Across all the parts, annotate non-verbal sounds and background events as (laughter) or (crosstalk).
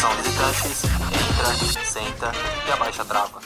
Entra, senta e abaixa a trava.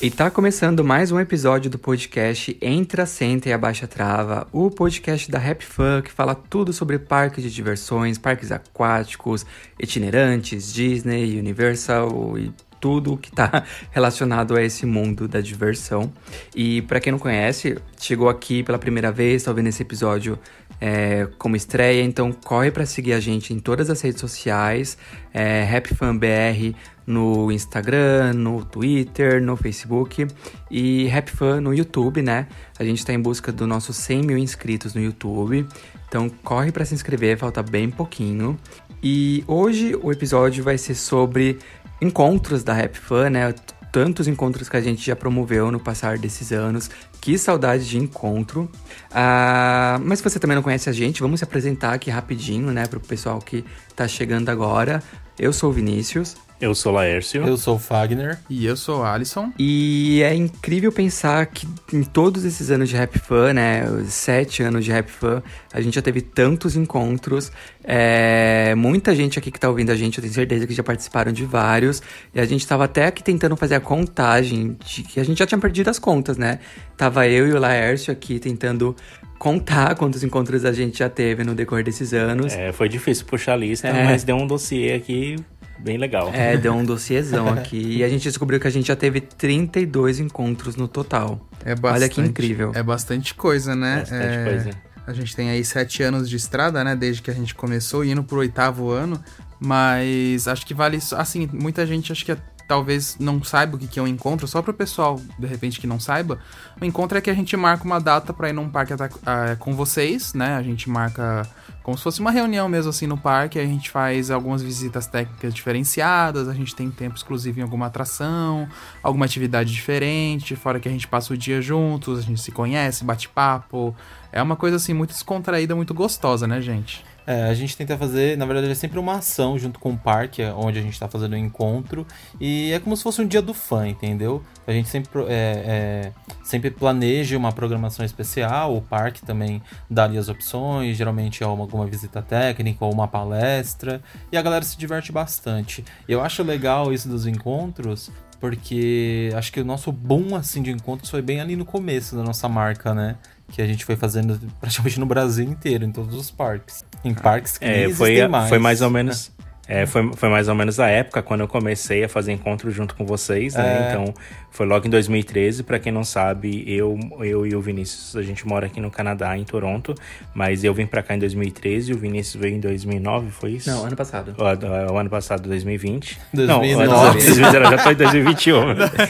E tá começando mais um episódio do podcast Entra, Senta e Abaixa Trava, o podcast da Rap Fun que fala tudo sobre parques de diversões, parques aquáticos, itinerantes, Disney, Universal e tudo que tá (laughs) relacionado a esse mundo da diversão. E para quem não conhece, chegou aqui pela primeira vez, tá ouvindo esse episódio é, como estreia, então corre para seguir a gente em todas as redes sociais, é, RapFanBR no Instagram, no Twitter, no Facebook e RapFan no YouTube, né? A gente está em busca dos nossos 100 mil inscritos no YouTube, então corre para se inscrever, falta bem pouquinho. E hoje o episódio vai ser sobre encontros da RapFan, né? Tantos encontros que a gente já promoveu no passar desses anos. Que saudade de encontro. Ah, mas se você também não conhece a gente, vamos se apresentar aqui rapidinho, né? Para o pessoal que tá chegando agora. Eu sou o Vinícius. Eu sou Laércio. Eu sou o Fagner. E eu sou o Alisson. E é incrível pensar que em todos esses anos de Rap Fan, né? Sete anos de Rap Fan, a gente já teve tantos encontros. É, muita gente aqui que tá ouvindo a gente, eu tenho certeza que já participaram de vários. E a gente tava até aqui tentando fazer a contagem, de que a gente já tinha perdido as contas, né? Tava eu e o Laércio aqui tentando contar quantos encontros a gente já teve no decorrer desses anos. É, foi difícil puxar a lista, É. mas deu um dossiê aqui bem legal. É, deu um dossiêzão aqui. e a gente descobriu que a gente já teve 32 encontros no total. É bastante, Olha que incrível. É bastante coisa, né? Bastante É, coisa. A gente tem aí sete anos de estrada, né? Desde que a gente começou, indo pro oitavo ano. Mas acho que vale isso. Assim, muita gente acho que é- talvez não saiba o que é um encontro. Só pro pessoal, de repente, que não saiba. O encontro é que a gente marca uma data pra ir num parque ah, com vocês, né? A gente marca como se fosse uma reunião mesmo assim no parque. A gente faz algumas visitas técnicas diferenciadas. A gente tem tempo exclusivo em alguma atração, alguma atividade diferente. Fora que a gente passa o dia juntos, a gente se conhece, bate papo. É uma coisa assim muito descontraída, muito gostosa, né, gente? É, a gente tenta fazer, na verdade, é sempre uma ação junto com o parque, é onde a gente tá fazendo o encontro. E é como se fosse um dia do fã, entendeu? A gente sempre, é, é, sempre planeja uma programação especial, o parque também dá ali as opções, geralmente é uma, alguma visita técnica ou uma palestra, e a galera se diverte bastante. Eu acho legal isso dos encontros, porque acho que o nosso boom assim de encontros foi bem ali no começo da nossa marca, né? Que a gente foi fazendo (laughs) praticamente no Brasil inteiro, em todos os parques. Em parques que É, foi, existem mais. foi mais ou menos. (laughs) É, foi, foi mais ou menos a época quando eu comecei a fazer encontro junto com vocês, né? É. Então, foi logo em 2013. Pra quem não sabe, eu, eu e o Vinícius, a gente mora aqui no Canadá, em Toronto. Mas eu vim pra cá em 2013 e o Vinícius veio em 2009, foi isso? Não, ano passado. O, o ano passado, 2020. 2009. Não, o ano- 2019, já tô em 2021.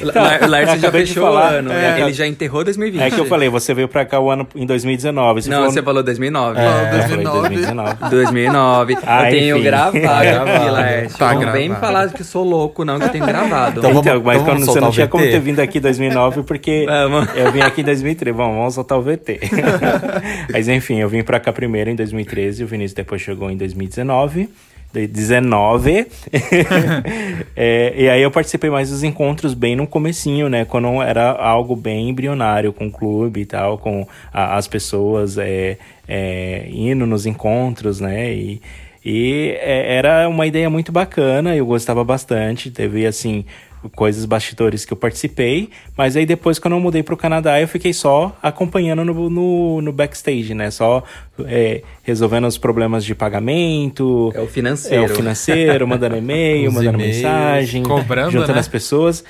La- Laércio já fechou falar. o ano. É. Ele já enterrou 2020. É que eu falei, você veio pra cá o ano em 2019. Você Não, falou... você falou 2009. É, eu falei 2009. 2019. 2009. Ah, eu tenho enfim. gravado, É. gravado. Laércio. Tá não vem me gravado. falar que sou louco, não, que eu tenho gravado. Então Então, vamos- mas então quando vamos você não tinha ter vindo aqui em 2009, porque (laughs) Vamos. eu vim aqui em 2013. Bom, vamos soltar o VT. (laughs) mas enfim, eu vim pra cá primeiro em 2013, o Vinícius depois chegou em 2019. de- 19 É, e aí eu participei mais dos encontros bem no comecinho, né? Quando era algo bem embrionário com o clube e tal, com a- as pessoas é, é, indo nos encontros, né? E, e é, era uma ideia muito bacana, eu gostava bastante. Teve, assim, coisas bastidores que eu participei, mas aí depois, quando eu mudei para o Canadá, eu fiquei só acompanhando no, no, no backstage, né? Só é, resolvendo os problemas de pagamento. É o financeiro. É o financeiro, mandando (laughs) e-mail, mandando e-mails, mensagem, cobrando, juntando né? as pessoas.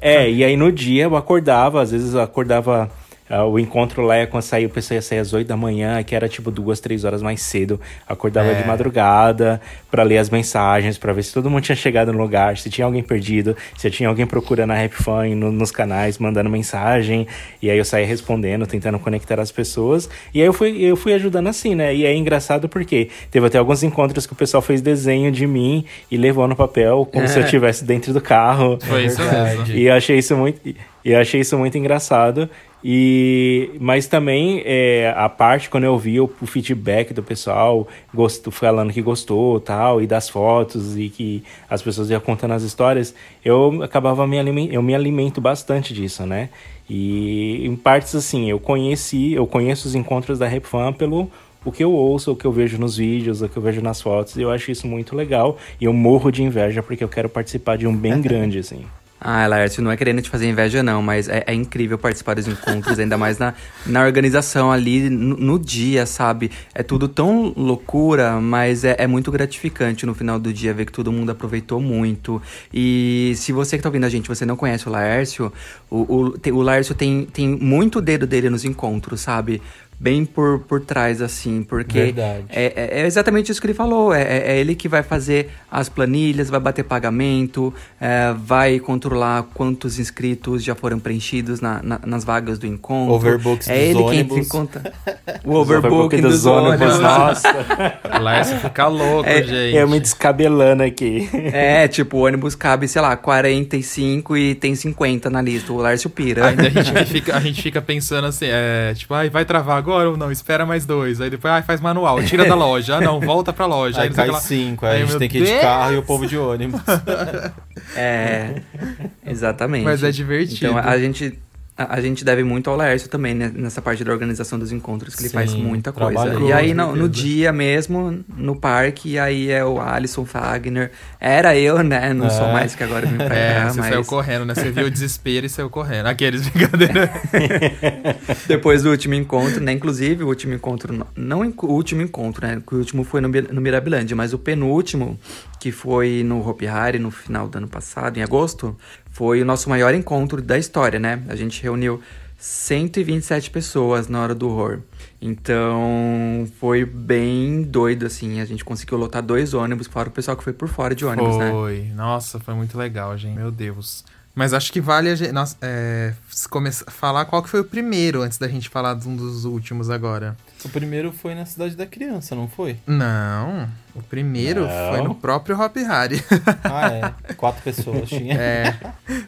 É, e aí no dia eu acordava, às vezes eu acordava. Ah, o encontro lá é quando saiu, o pessoal ia sair às 8 da manhã, que era tipo duas, três horas mais cedo. Acordava É. de madrugada pra ler as mensagens, pra ver se todo mundo tinha chegado no lugar, se tinha alguém perdido, se tinha alguém procurando a Rap Fan no- nos canais, mandando mensagem. E aí eu saía respondendo, tentando conectar as pessoas. E aí eu fui, eu fui ajudando assim, né? E é engraçado porque teve até alguns encontros que o pessoal fez desenho de mim e levou no papel, como se eu estivesse dentro do carro. Foi isso mesmo. E eu achei isso muito, e eu achei isso muito engraçado. E mas também é, a parte quando eu vi o, o feedback do pessoal gosto, falando que gostou tal e das fotos e que as pessoas iam contando as histórias, eu acabava me aliment, eu me alimento bastante disso, né? E em partes assim, eu conheci, eu conheço os encontros da Rap Fan pelo o que eu ouço, o que eu vejo nos vídeos, o que eu vejo nas fotos, e eu acho isso muito legal. E eu morro de inveja porque eu quero participar de um bem (laughs) grande, assim. Ah, Laércio, não é querendo te fazer inveja, não, mas é, é incrível participar dos encontros, ainda mais na, na organização ali, no, no dia, sabe? É tudo tão loucura, mas é, é muito gratificante no final do dia ver que todo mundo aproveitou muito. E se você que tá ouvindo a gente, você não conhece o Laércio, o, o, o Laércio tem, tem muito dedo dele nos encontros, sabe? Bem por, por trás, assim, porque é, é- é exatamente isso que ele falou. É, é- é ele que vai fazer as planilhas, vai bater pagamento, é, vai controlar quantos inscritos já foram preenchidos na- na- nas vagas do encontro. Overbooks é dos ele quem ônibus. tem conta. (laughs) O overbooking dos dos ônibus, ônibus. nossa. Laércio fica louco, É, gente. Eu me descabelando aqui. É, tipo, o ônibus cabe, sei lá, 45 e tem 50 na lista. O Lárcio pira. Ainda a gente, fica, a gente fica pensando assim, é, tipo, ai, vai travar agora ou não? Espera mais dois. Aí depois, ai, faz manual, tira da loja. Ah, não, volta pra loja. Aí o cai cinco, aí Ai, a gente tem que ir de carro e o povo de ônibus. (laughs) É, exatamente. Mas é divertido. Então a gente, a, a gente deve muito ao Laércio também, né, nessa parte da organização dos encontros, que ele Sim, faz muita coisa. E aí no, no dia mesmo, no parque, e aí é o Alisson Fagner. Era eu, né? Não sou É. mais que agora vim pra É, cá, você mas saiu correndo, né? Você viu o (laughs) desespero e saiu correndo. Aqueles (laughs) brincadeira. (laughs) depois do último encontro, né? Inclusive, o último encontro, não- o último encontro, né? que O último foi no, no Mirabilândia, mas o penúltimo, que foi no Hopi Hari no final do ano passado, em agosto, foi o nosso maior encontro da história, né? A gente reuniu 127 pessoas na hora do horror. Então, foi bem doido, assim. A gente conseguiu lotar dois ônibus, fora o pessoal que foi por fora de ônibus, né? Foi. Nossa, foi muito legal, gente. Meu Deus. Mas acho que vale a gente nós, é, falar qual que foi o primeiro, antes da gente falar de um dos últimos agora. O primeiro foi na Cidade da Criança, não foi? Não, o primeiro Não. foi no próprio Hop Hari. Ah, é. Quatro pessoas tinha. É,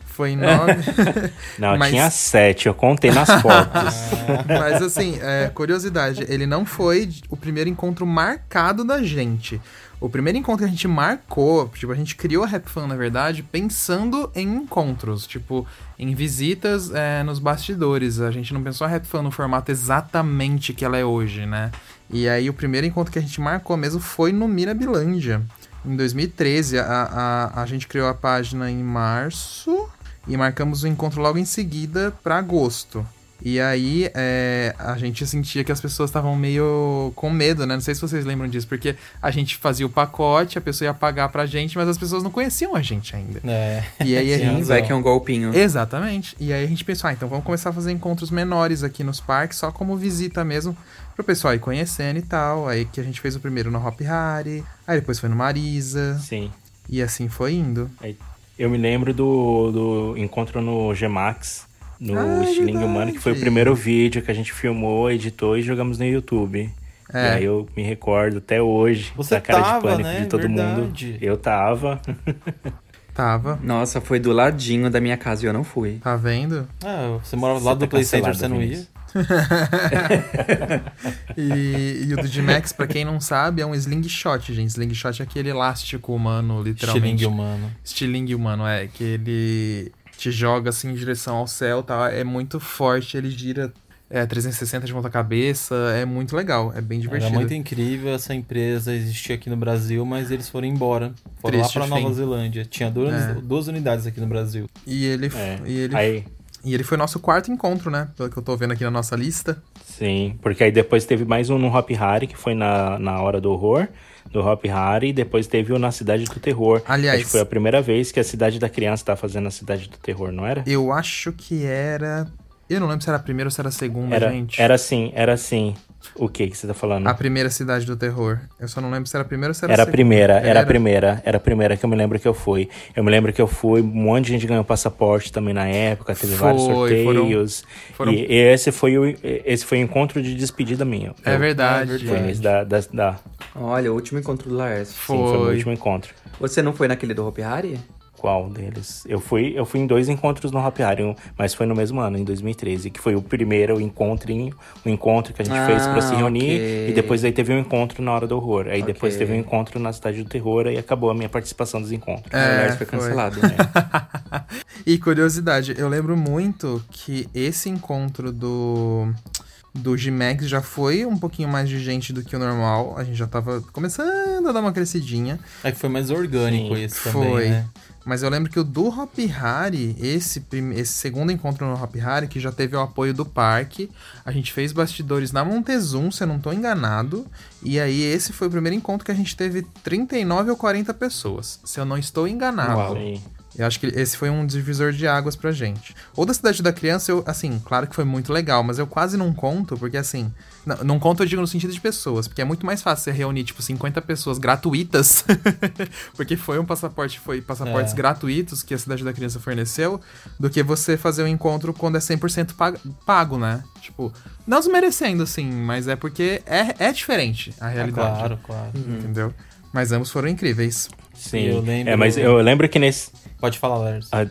foi em nove. (laughs) Não, Mas- tinha sete, eu contei nas fotos. Mas assim, é, curiosidade, ele não foi o primeiro encontro marcado da gente. O primeiro encontro que a gente marcou, tipo, a gente criou a Rap Fan, na verdade, pensando em encontros, tipo, em visitas é, nos bastidores. A gente não pensou a Rap Fan no formato exatamente que ela é hoje, né? E aí o primeiro encontro que a gente marcou mesmo foi no Mirabilândia. Em 2013, a, a, a gente criou a página em março e marcamos o encontro logo em seguida para agosto. E aí é, a gente sentia que as pessoas estavam meio com medo, né? Não sei se vocês lembram disso, porque a gente fazia o pacote, a pessoa ia pagar pra gente, mas as pessoas não conheciam a gente ainda. É. E aí a (laughs) gente. Vai que é um golpinho. Exatamente. E aí a gente pensou, ah, então vamos começar a fazer encontros menores aqui nos parques, só como visita mesmo, pro pessoal ir conhecendo e tal. Aí que a gente fez o primeiro no Hop Hari, aí depois foi no Marisa, Sim. e assim foi indo. Eu me lembro do, do encontro no Gmax, no Ah, é Estilingue verdade. Humano, que foi o primeiro vídeo que a gente filmou, editou e jogamos no YouTube. É. E aí eu me recordo até hoje Você da cara tava, de pânico né? de todo Verdade. mundo. Eu tava. Tava. Nossa, foi do ladinho da minha casa e eu não fui. Tá vendo? Ah, você morava do lado tá do Play Center, você não ia? (laughs) E, e o do G-Max, pra quem não sabe, é um slingshot, gente. Slingshot é aquele elástico humano, literalmente. Estilingue humano. Estilingue humano, é. Que ele te joga assim em direção ao céu, tá? É muito forte, ele gira é, 360 de ponta cabeça, é muito legal, é bem Era divertido. muito incrível essa empresa existia aqui no Brasil, mas eles foram embora. Foram Triste lá pra Nova. Zelândia. Tinha duas, É. duas unidades aqui no Brasil. E ele, É. e, ele, Aí, e ele foi nosso quarto encontro, né? Pelo que eu tô vendo aqui na nossa lista. sim, porque aí depois teve mais um no Hop Harry, que foi na, na Hora do Horror, do Hop Harry, e depois teve o na Cidade do Terror. Aliás- Acho que foi a primeira vez que a Cidade da Criança tá fazendo a Cidade do Terror, não era? Eu acho que era. Eu não lembro se era a primeira ou se era a segunda, Era, gente. era assim, era assim. O que que você tá falando? A primeira cidade do terror. Eu só não lembro se era a primeira ou se era, Era a segunda. primeira, era a primeira, era a primeira que eu me lembro que eu fui. Eu me lembro que eu fui, um monte de gente ganhou passaporte também na época, teve vários Foi, foram- sorteios. foram- E esse foi o esse foi o encontro de despedida minha. É Eu- verdade. Foi nesse da, da, da- Olha, o último encontro do Laércio. sim, foi o Foi. último encontro. Você não foi naquele do Hopi Hari? Qual deles? Eu fui, eu fui em dois encontros no um- mas foi no mesmo ano, em 2013, que foi o primeiro encontrinho, o encontro que a gente Ah, fez pra se reunir, ok. e depois aí teve um encontro na Hora do Horror. Aí depois Ok. teve um encontro na Cidade do Terror e acabou a minha participação dos encontros. o É, foi foi. cancelado. (laughs) E curiosidade, eu lembro muito que esse encontro do do G-Max já foi um pouquinho mais de gente do que o normal. A gente já tava começando a dar uma crescidinha. É que foi mais orgânico Sim, esse também, Foi. né? Mas eu lembro que o do Hop Hari, esse, esse segundo encontro no Hop Hari, que já teve o apoio do parque, a gente fez bastidores na Montezum, se eu não tô enganado. E aí esse foi o primeiro encontro que a gente teve 39 ou 40 pessoas, se eu não estou enganado. Sim. Eu acho que esse foi um divisor de águas pra gente. Ou da Cidade da Criança, eu, assim, claro que foi muito legal, mas eu quase não conto, porque assim, não, não conto, eu digo no sentido de pessoas, porque é muito mais fácil você reunir, tipo, 50 pessoas gratuitas, (laughs) porque foi um passaporte, foi passaportes É. gratuitos que a Cidade da Criança forneceu, do que você fazer um encontro quando é 100% pago, pago, né? Tipo, não desmerecendo, assim, mas é porque é, é diferente a É, realidade. claro, claro. Entendeu? Mas ambos foram incríveis. Sim. Eu lembro- É, mas eu lembro que nesse. Pode falar, Lars. ah,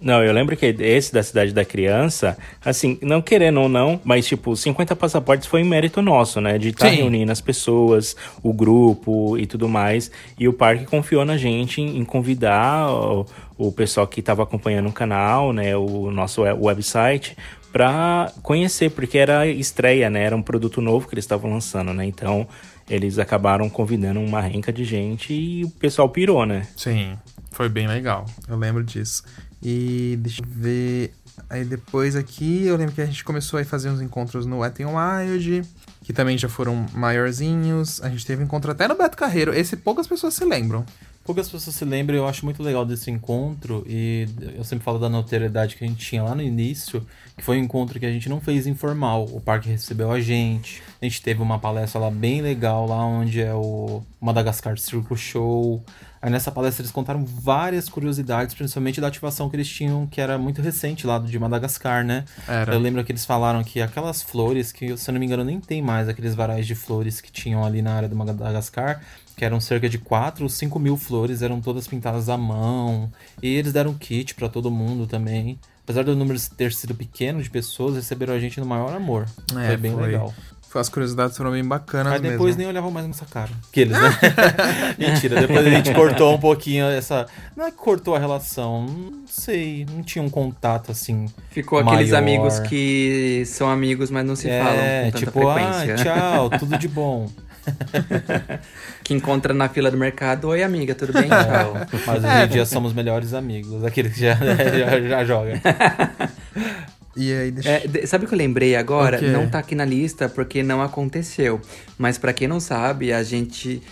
não, eu lembro que esse da Cidade da Criança, assim, não querendo ou não, mas tipo, 50 passaportes foi em mérito nosso, né? De estar Sim. reunindo as pessoas, o grupo e tudo mais. E o parque confiou na gente em, em convidar o, o pessoal que estava acompanhando o canal, né? O nosso we- website, para conhecer, porque era estreia, né? Era um produto novo que eles estavam lançando, né? Então. Eles acabaram convidando uma renca de gente e o pessoal pirou, né? Sim, foi bem legal. Eu lembro disso. E deixa eu ver. Aí depois aqui, eu lembro que a gente começou a fazer uns encontros no Wet n Wild, que também já foram maiorzinhos. A gente teve encontro até no Beto Carreiro. Esse poucas pessoas se lembram. Poucas pessoas se lembram, eu acho muito legal desse encontro, e eu sempre falo da notoriedade que a gente tinha lá no início, que foi um encontro que a gente não fez informal. O parque recebeu a gente, a gente teve uma palestra lá bem legal, lá onde é o Madagascar Circle Show. Aí nessa palestra eles contaram várias curiosidades, principalmente da ativação que eles tinham, que era muito recente lá de Madagascar, né? Era. Eu lembro que eles falaram que aquelas flores, que se eu não me engano nem tem mais, aqueles varais de flores que tinham ali na área do Madagascar, que eram cerca de 4 ou 5 mil flores, eram todas pintadas à mão. E eles deram kit pra todo mundo também. Apesar do número ter sido pequeno de pessoas, receberam a gente no maior amor. É, foi bem foi. legal. As curiosidades foram bem bacanas Aí depois mesmo. nem olhavam mais nossa cara. Aqueles, né? (laughs) Mentira, depois a gente cortou um pouquinho essa. Não é que cortou a relação, não sei, não tinha um contato assim. Ficou aqueles maior. amigos que são amigos, mas não se falam É, com tanta tipo, ah, frequência. tchau, (laughs) tudo de bom. (laughs) que encontra na fila do mercado, oi amiga, tudo bem? Tchau. Mas hoje em dia somos melhores amigos, aqueles que já, já, já joga. E aí, deixa É, de- sabe o que eu lembrei agora? O quê? Não tá aqui na lista porque não aconteceu. Mas pra quem não sabe, a gente.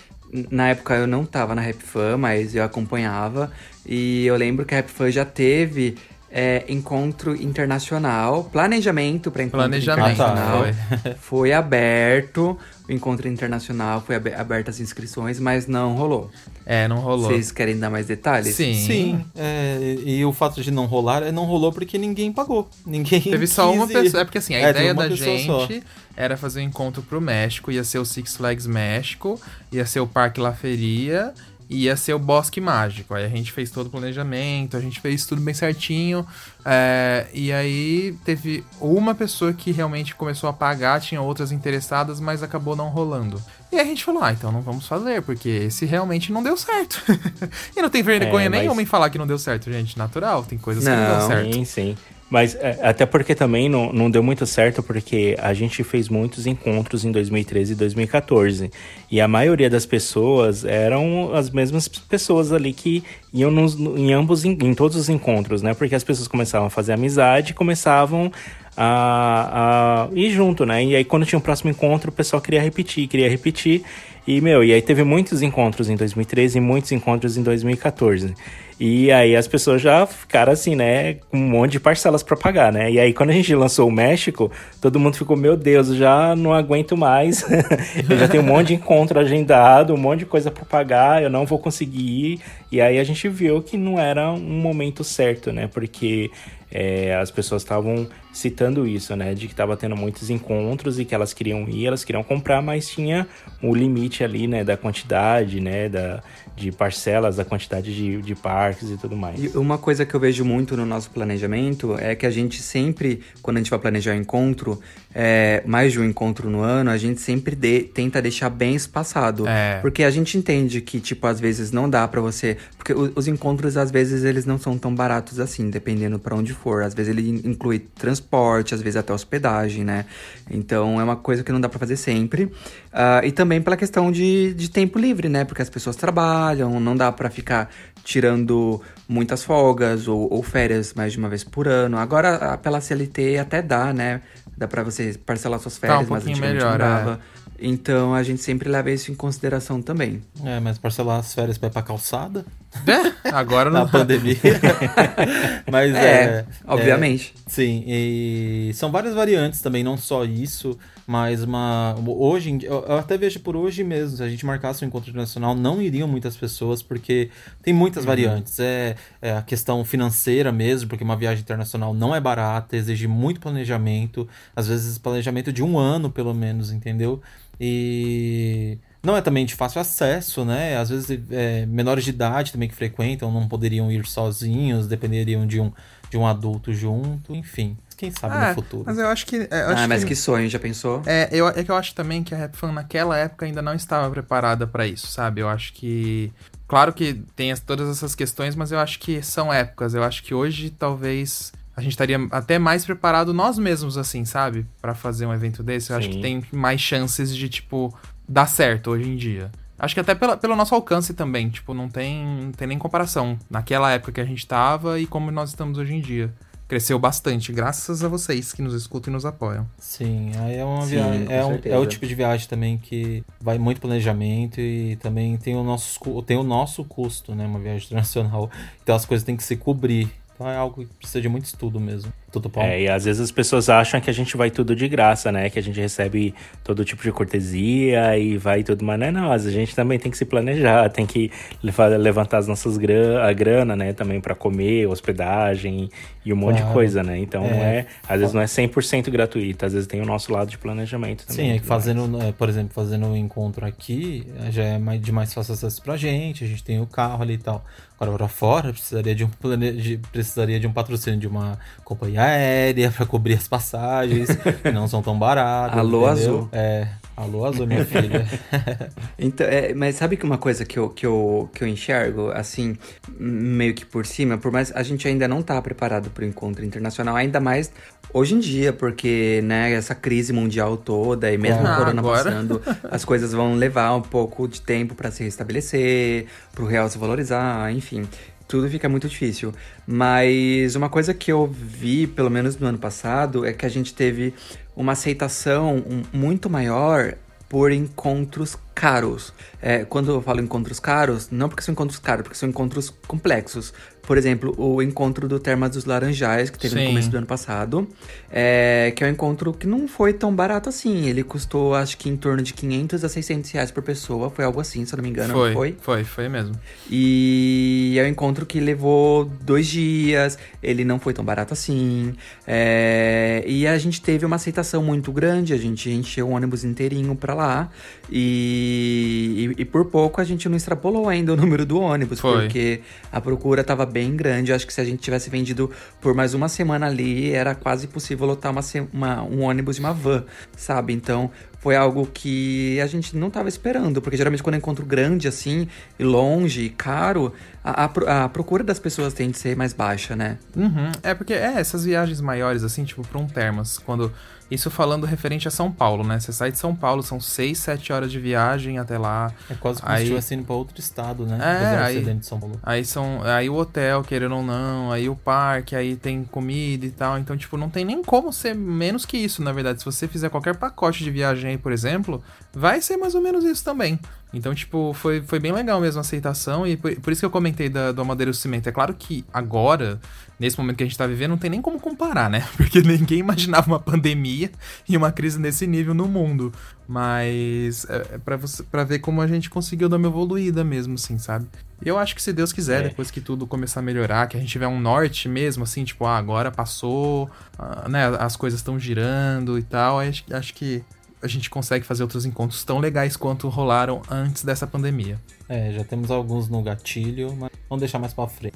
Na época eu não tava na Rap Fan, mas eu acompanhava. E eu lembro que a Rap Fan já teve é, encontro internacional, planejamento para encontro Planejamento, internacional. ah, tá, foi. aberto, o encontro internacional foi abe- aberto as inscrições, mas não rolou. É, não rolou. Vocês querem dar mais detalhes? Sim. Sim, é, e, e o fato de não rolar, é, não rolou porque ninguém pagou. Ninguém Teve só quis uma pessoa. É porque assim, a É, ideia da pessoa só. gente era fazer um encontro pro México, ia ser o Six Flags México, ia ser o Parque La Feria, ia ser o Bosque Mágico. Aí a gente fez todo o planejamento, a gente fez tudo bem certinho. é, e aí teve uma pessoa que realmente começou a pagar, tinha outras interessadas, mas acabou não rolando. E a gente falou, ah, então não vamos fazer, porque esse realmente não deu certo. (laughs) e não tem vergonha É, mas- nenhuma em falar que não deu certo, gente. Natural, tem coisas que não Não. deu certo. Sim, sim. Mas é, até porque também não, não deu muito certo, porque a gente fez muitos encontros em 2013 e 2014. E a maioria das pessoas eram as mesmas pessoas ali que iam nos- em ambos, em, em todos os encontros, né? Porque as pessoas começavam a fazer amizade e começavam a, a ir junto, né? E aí quando tinha o próximo encontro, o pessoal queria repetir, queria repetir. E, meu, e aí teve muitos encontros em 2013 e muitos encontros em 2014. E aí as pessoas já ficaram assim, né, com um monte de parcelas pra pagar, né? E aí quando a gente lançou o México, todo mundo ficou, meu Deus, eu já não aguento mais. (laughs) eu já tenho um monte de encontro agendado, um monte de coisa pra pagar, eu não vou conseguir ir. E aí a gente viu que não era um momento certo, né? Porque é, as pessoas estavam citando isso, né? De que estava tendo muitos encontros e que elas queriam ir, elas queriam comprar, mas tinha o limite ali, né? Da quantidade, né? Da, de parcelas, da quantidade de, de parques e tudo mais. E uma coisa que eu vejo muito no nosso planejamento é que a gente sempre, quando a gente vai planejar um encontro, é, mais de um encontro no ano, a gente sempre de- tenta deixar bem espaçado. É. Porque a gente entende que, tipo, às vezes não dá pra você. Porque o- os encontros, às vezes, eles não são tão baratos assim, dependendo pra onde for. Às vezes ele in- inclui transporte, às vezes até hospedagem, né? Então é uma coisa que não dá pra fazer sempre. Ah, e também pela questão de, de tempo livre, né? Porque as pessoas trabalham, não dá pra ficar tirando muitas folgas ou, ou férias mais de uma vez por ano. Agora, pela CLT até dá, né? Dá pra você parcelar suas Tá um férias, mas antigamente melhor, não é. dava. Então a gente sempre leva isso em consideração também. É, mas parcelar as férias ir pra calçada É, agora (laughs) na não. pandemia. (laughs) mas é, É, obviamente. é, sim, e são várias variantes também, não só isso, mas uma. Hoje, eu até vejo por hoje mesmo, se a gente marcasse um encontro internacional, não iriam muitas pessoas, porque tem muitas Uhum. variantes. É, é a questão financeira mesmo, porque uma viagem internacional não é barata, exige muito planejamento, às vezes planejamento de um ano, pelo menos, entendeu? E. Não é também de fácil acesso, né? Às vezes é, menores de idade também que frequentam não poderiam ir sozinhos, dependeriam de um, de um adulto junto, enfim. Quem sabe Ah, no futuro. Mas eu acho que. é, eu Ah, acho mas que... sonho, já pensou? É, eu, é que eu acho também que a Rap Fan naquela época ainda não estava preparada pra isso, sabe? Eu acho que. Claro que tem as- todas essas questões, mas eu acho que são épocas. Eu acho que hoje talvez a gente estaria até mais preparado nós mesmos, assim, sabe? Pra fazer um evento desse. Eu acho Sim. que tem mais chances de, tipo, dar certo hoje em dia. Acho que até pela, pelo nosso alcance também, tipo, não tem, não tem nem comparação. Naquela época que a gente tava e como nós estamos hoje em dia. Cresceu bastante, graças a vocês que nos escutam e nos apoiam. Sim, aí é uma Sim, viagem. É, um- é o tipo de viagem também que vai muito planejamento e também tem o nosso, tem o nosso custo, né? Uma viagem (laughs) internacional. Então as coisas têm que se cobrir. Então é algo que precisa de muito estudo mesmo. Tudo bom? É, e às vezes as pessoas acham que a gente vai tudo de graça, né? Que a gente recebe todo tipo de cortesia e vai tudo, mas não é não. A gente também tem que se planejar, tem que levantar as nossas grana, a grana, né? Também para comer, hospedagem e um monte de Claro. coisa, né? Então É. não é, às vezes não é 100% gratuito, às vezes tem o nosso lado de planejamento também. Sim, é que mais. fazendo, é, por exemplo, fazendo um encontro aqui já é de mais fácil acesso pra gente, a gente tem o carro ali e tal. Agora pra fora precisaria de um de- precisaria de um patrocínio de uma companhia aérea pra cobrir as passagens, (laughs) que não são tão baratas. Alô, entendeu? Azul. É, alô azul, minha filha. (laughs) Então, é, mas sabe que uma coisa que eu, que, eu, que eu enxergo, assim, meio que por cima, por mais a gente ainda não tá preparado para o encontro internacional, ainda mais hoje em dia, porque, né, essa crise mundial toda e mesmo Ah, o corona agora. passando, as coisas vão levar um pouco de tempo para se restabelecer, pro real se valorizar, enfim. Tudo fica muito difícil. Mas uma coisa que eu vi, pelo menos no ano passado, é que a gente teve uma aceitação muito maior por encontros caros. É, quando eu falo encontros caros, não porque são encontros caros, porque são encontros complexos. Por exemplo, o encontro do Termas dos Laranjais, que teve Sim. no começo do ano passado, é, que é um encontro que não foi tão barato assim. Ele custou, acho que em torno de 500 a 600 reais por pessoa, foi algo assim, se eu não me engano, foi, foi? foi, foi mesmo. E é um encontro que levou dois dias, ele não foi tão barato assim. é, e a gente teve uma aceitação muito grande, a gente encheu o ônibus inteirinho pra lá. E, e, e por pouco a gente não extrapolou ainda o número do ônibus, Foi. porque a procura tava bem grande. Eu acho que se a gente tivesse vendido por mais uma semana ali, era quase possível lotar uma, uma- um ônibus e uma van, sabe? Então foi algo que a gente não tava esperando, porque geralmente quando eu encontro grande assim, e longe, e caro, a, a a procura das pessoas tende a ser mais baixa, né? Uhum. É porque é essas viagens maiores, assim, tipo, pra um Termas, quando. Isso falando referente a São Paulo, né? Você sai de São Paulo, são 6, 7 horas de viagem até lá. É quase como Aí- se estivesse indo pra outro estado, né? É, aí- de São Paulo. Aí são. Aí o hotel, querendo ou não, aí o parque, aí tem comida e tal. Então, tipo, não tem nem como ser menos que isso, na verdade. Se você fizer qualquer pacote de viagem aí, por exemplo, vai ser mais ou menos isso também. Então, tipo, foi, foi bem legal mesmo a aceitação. E por, por isso que eu comentei da, do amadurecimento. É claro que agora, nesse momento que a gente tá vivendo, não tem nem como comparar, né? (laughs) Porque ninguém imaginava uma pandemia e uma crise nesse nível no mundo. Mas é, é pra, você, pra ver como a gente conseguiu dar uma evoluída mesmo, assim, sabe? E eu acho que se Deus quiser, É. depois que tudo começar a melhorar, que a gente tiver um norte mesmo, assim, tipo, ah, agora passou, ah, né, as coisas estão girando e tal, acho, acho que a gente consegue fazer outros encontros tão legais quanto rolaram antes dessa pandemia. É, já temos alguns no gatilho, mas vamos deixar mais pra frente.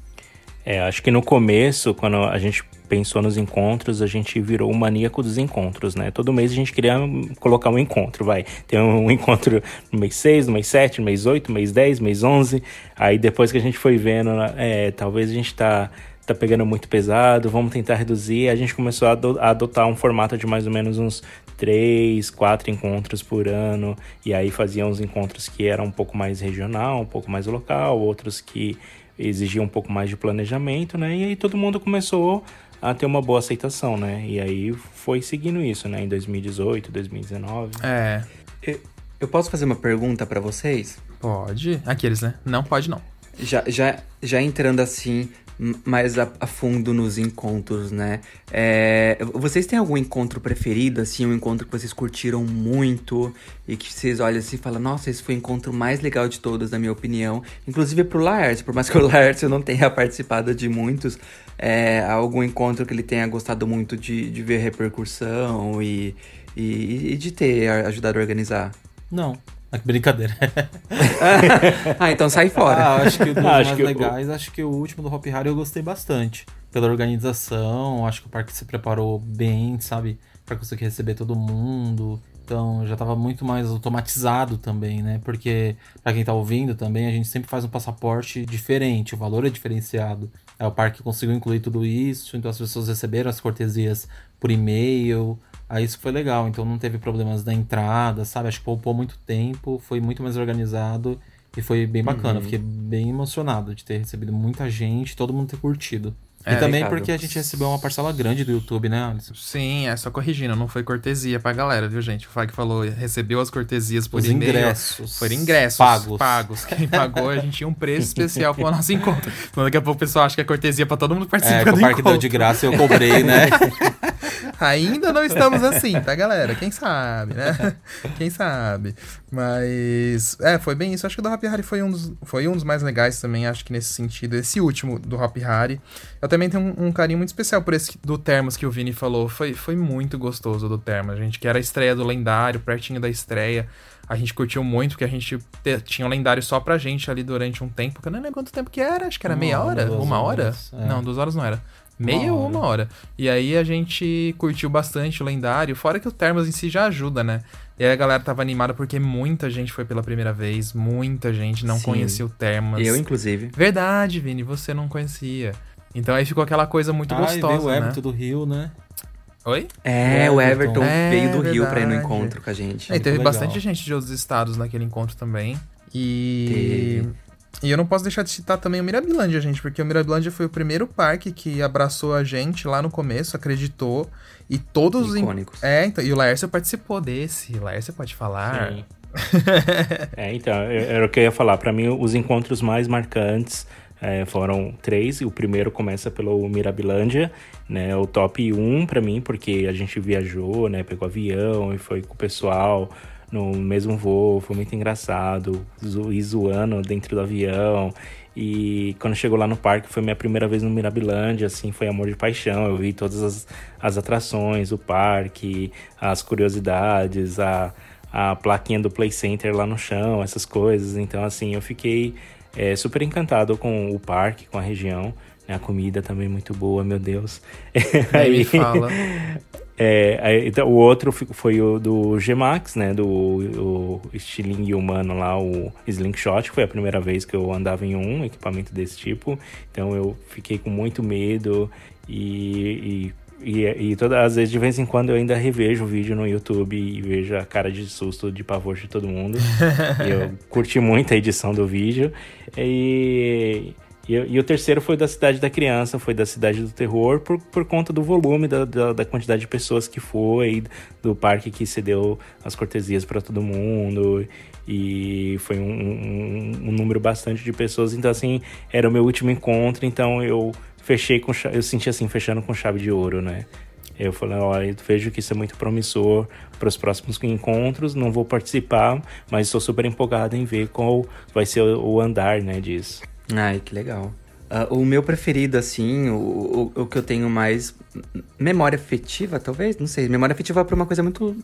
É, acho que no começo, quando a gente pensou nos encontros, a gente virou o maníaco dos encontros, né? Todo mês a gente queria colocar um encontro, vai. Tem um (laughs) encontro no mês 6, no mês 7, no mês 8, no mês 10, mês 11. Aí depois que a gente foi vendo, é, talvez a gente tá, tá pegando muito pesado, vamos tentar reduzir. A gente começou a adotar um formato de mais ou menos uns 3, 4 encontros por ano. E aí fazia uns encontros que eram um pouco mais regional, um pouco mais local, outros que exigia um pouco mais de planejamento, né? E aí todo mundo começou a ter uma boa aceitação, né? E aí foi seguindo isso, né? Em 2018, 2019. É, Eu, eu posso fazer uma pergunta pra vocês? pode. Aqueles, né? Não pode não. Já, já, já entrando assim mais a, a fundo nos encontros, né? É, vocês têm algum encontro preferido, assim, um encontro que vocês curtiram muito e que vocês olham assim e falam, nossa, esse foi o encontro mais legal de todos, na minha opinião. Inclusive pro Laércio, por mais que o (laughs) Laércio não tenha participado de muitos, é, algum encontro que ele tenha gostado muito de, de ver repercussão e, e, e de ter ajudado a organizar. Não. Ah, que brincadeira. (laughs) ah, então sai fora. Ah, acho que (laughs) dos Ah, acho mais que o- legais, acho que o último do Hop Harry eu gostei bastante. Pela organização, acho que o parque se preparou bem, sabe? Pra conseguir receber todo mundo. Então já tava muito mais automatizado também, né? Porque, pra quem tá ouvindo também, a gente sempre faz um passaporte diferente, o valor é diferenciado. É, o parque conseguiu incluir tudo isso, então as pessoas receberam as cortesias por e-mail. Aí isso foi legal, então não teve problemas da entrada, sabe? Acho que poupou muito tempo, foi muito mais organizado e foi bem bacana. Uhum. Fiquei bem emocionado de ter recebido muita gente, todo mundo ter curtido. É, e também Ricardo. porque a gente recebeu uma parcela grande do YouTube, né, Alisson? Sim, é só corrigindo, não foi cortesia pra galera, viu, gente? O Fag falou, recebeu as cortesias por Os e-mail. ingressos. Foram ingressos Pagos. pagos. Quem pagou, a gente tinha um preço (laughs) especial pro nosso encontro. Então daqui a pouco o pessoal acha que é cortesia pra todo mundo É, que o do parque encontro. deu de graça e eu cobrei, né? (laughs) Ainda não estamos assim, tá, galera? Quem sabe, né? Quem sabe. Mas, é, foi bem isso. Acho que o do Hop Harry foi um, dos, foi um dos mais legais também, acho que nesse sentido. Esse último do Hop Harry. Eu também tenho um, um carinho muito especial por esse do Termos que o Vini falou. Foi, foi muito gostoso do Termos, gente. Que era a estreia do lendário, pertinho da estreia. A gente curtiu muito, porque a gente te- tinha um lendário só pra gente ali durante um tempo. Que eu nem lembro quanto tempo que era. Acho que era Uma meia hora, hora? Uma hora? horas, é. Não, duas horas não era. Meia ou uma hora. E aí a gente curtiu bastante o lendário, fora que o Termos em si já ajuda, né? E aí a galera tava animada porque muita gente foi pela primeira vez, muita gente não Sim. conhecia o Termas. Eu, inclusive. Verdade, Vini, você não conhecia. Então aí ficou aquela coisa muito Ah, e veio gostosa, o né? Everton do Rio, né? Oi? É, O o Everton. Everton É, veio do Rio pra ir no verdade. encontro com a gente. É, e teve legal. bastante gente de outros estados naquele encontro também. E. E eu não posso deixar de citar também o Mirabilândia, gente, porque o Mirabilândia foi o primeiro parque que abraçou a gente lá no começo, acreditou. E todos os. Icônicos. É, então, e o Laércio participou desse. O Laércio pode falar. Sim. (laughs) é, então, era o que eu ia falar. Para mim, os encontros mais marcantes é, foram três. O primeiro começa pelo Mirabilândia, né? O top 1 para mim, porque a gente viajou, né? Pegou avião e foi com o pessoal no mesmo voo. Foi muito engraçado. E zoando dentro do avião. E quando chegou lá no parque, foi minha primeira vez no Mirabilândia, assim, foi amor de paixão. Eu vi todas as, as atrações, o parque, as curiosidades, a, a plaquinha do Play Center lá no chão, essas coisas. Então, assim, eu fiquei é, super encantado com o parque, com a região. A comida também muito boa, meu Deus. (laughs) Aí, fala. (laughs) É, aí, então, o outro foi o do G-Max, né? Do o estilingue humano lá, o Slingshot. Foi a primeira vez que eu andava em um equipamento desse tipo. Então eu fiquei com muito medo e, e, e, e todas as vezes, de vez em quando, eu ainda revejo o vídeo no YouTube e vejo a cara de susto, de pavor de todo mundo. (laughs) eu curti muito a edição do vídeo. E e, e, o terceiro foi da Cidade da Criança, foi da Cidade do Terror, por, por conta do volume, da, da, da quantidade de pessoas que foi, do parque que cedeu as cortesias para todo mundo. E foi um, um, um, número bastante de pessoas. Então, assim, era o meu último encontro, então eu fechei com eu senti assim, fechando com chave de ouro, né? Eu falei, olha, vejo que isso é muito promissor para os próximos encontros, não vou participar, mas estou super empolgado em ver qual vai ser o andar, né, disso. Ai, que legal. Uh, o meu preferido, assim, o, o, o, que eu tenho mais memória afetiva, talvez, não sei. Memória afetiva por uma coisa muito,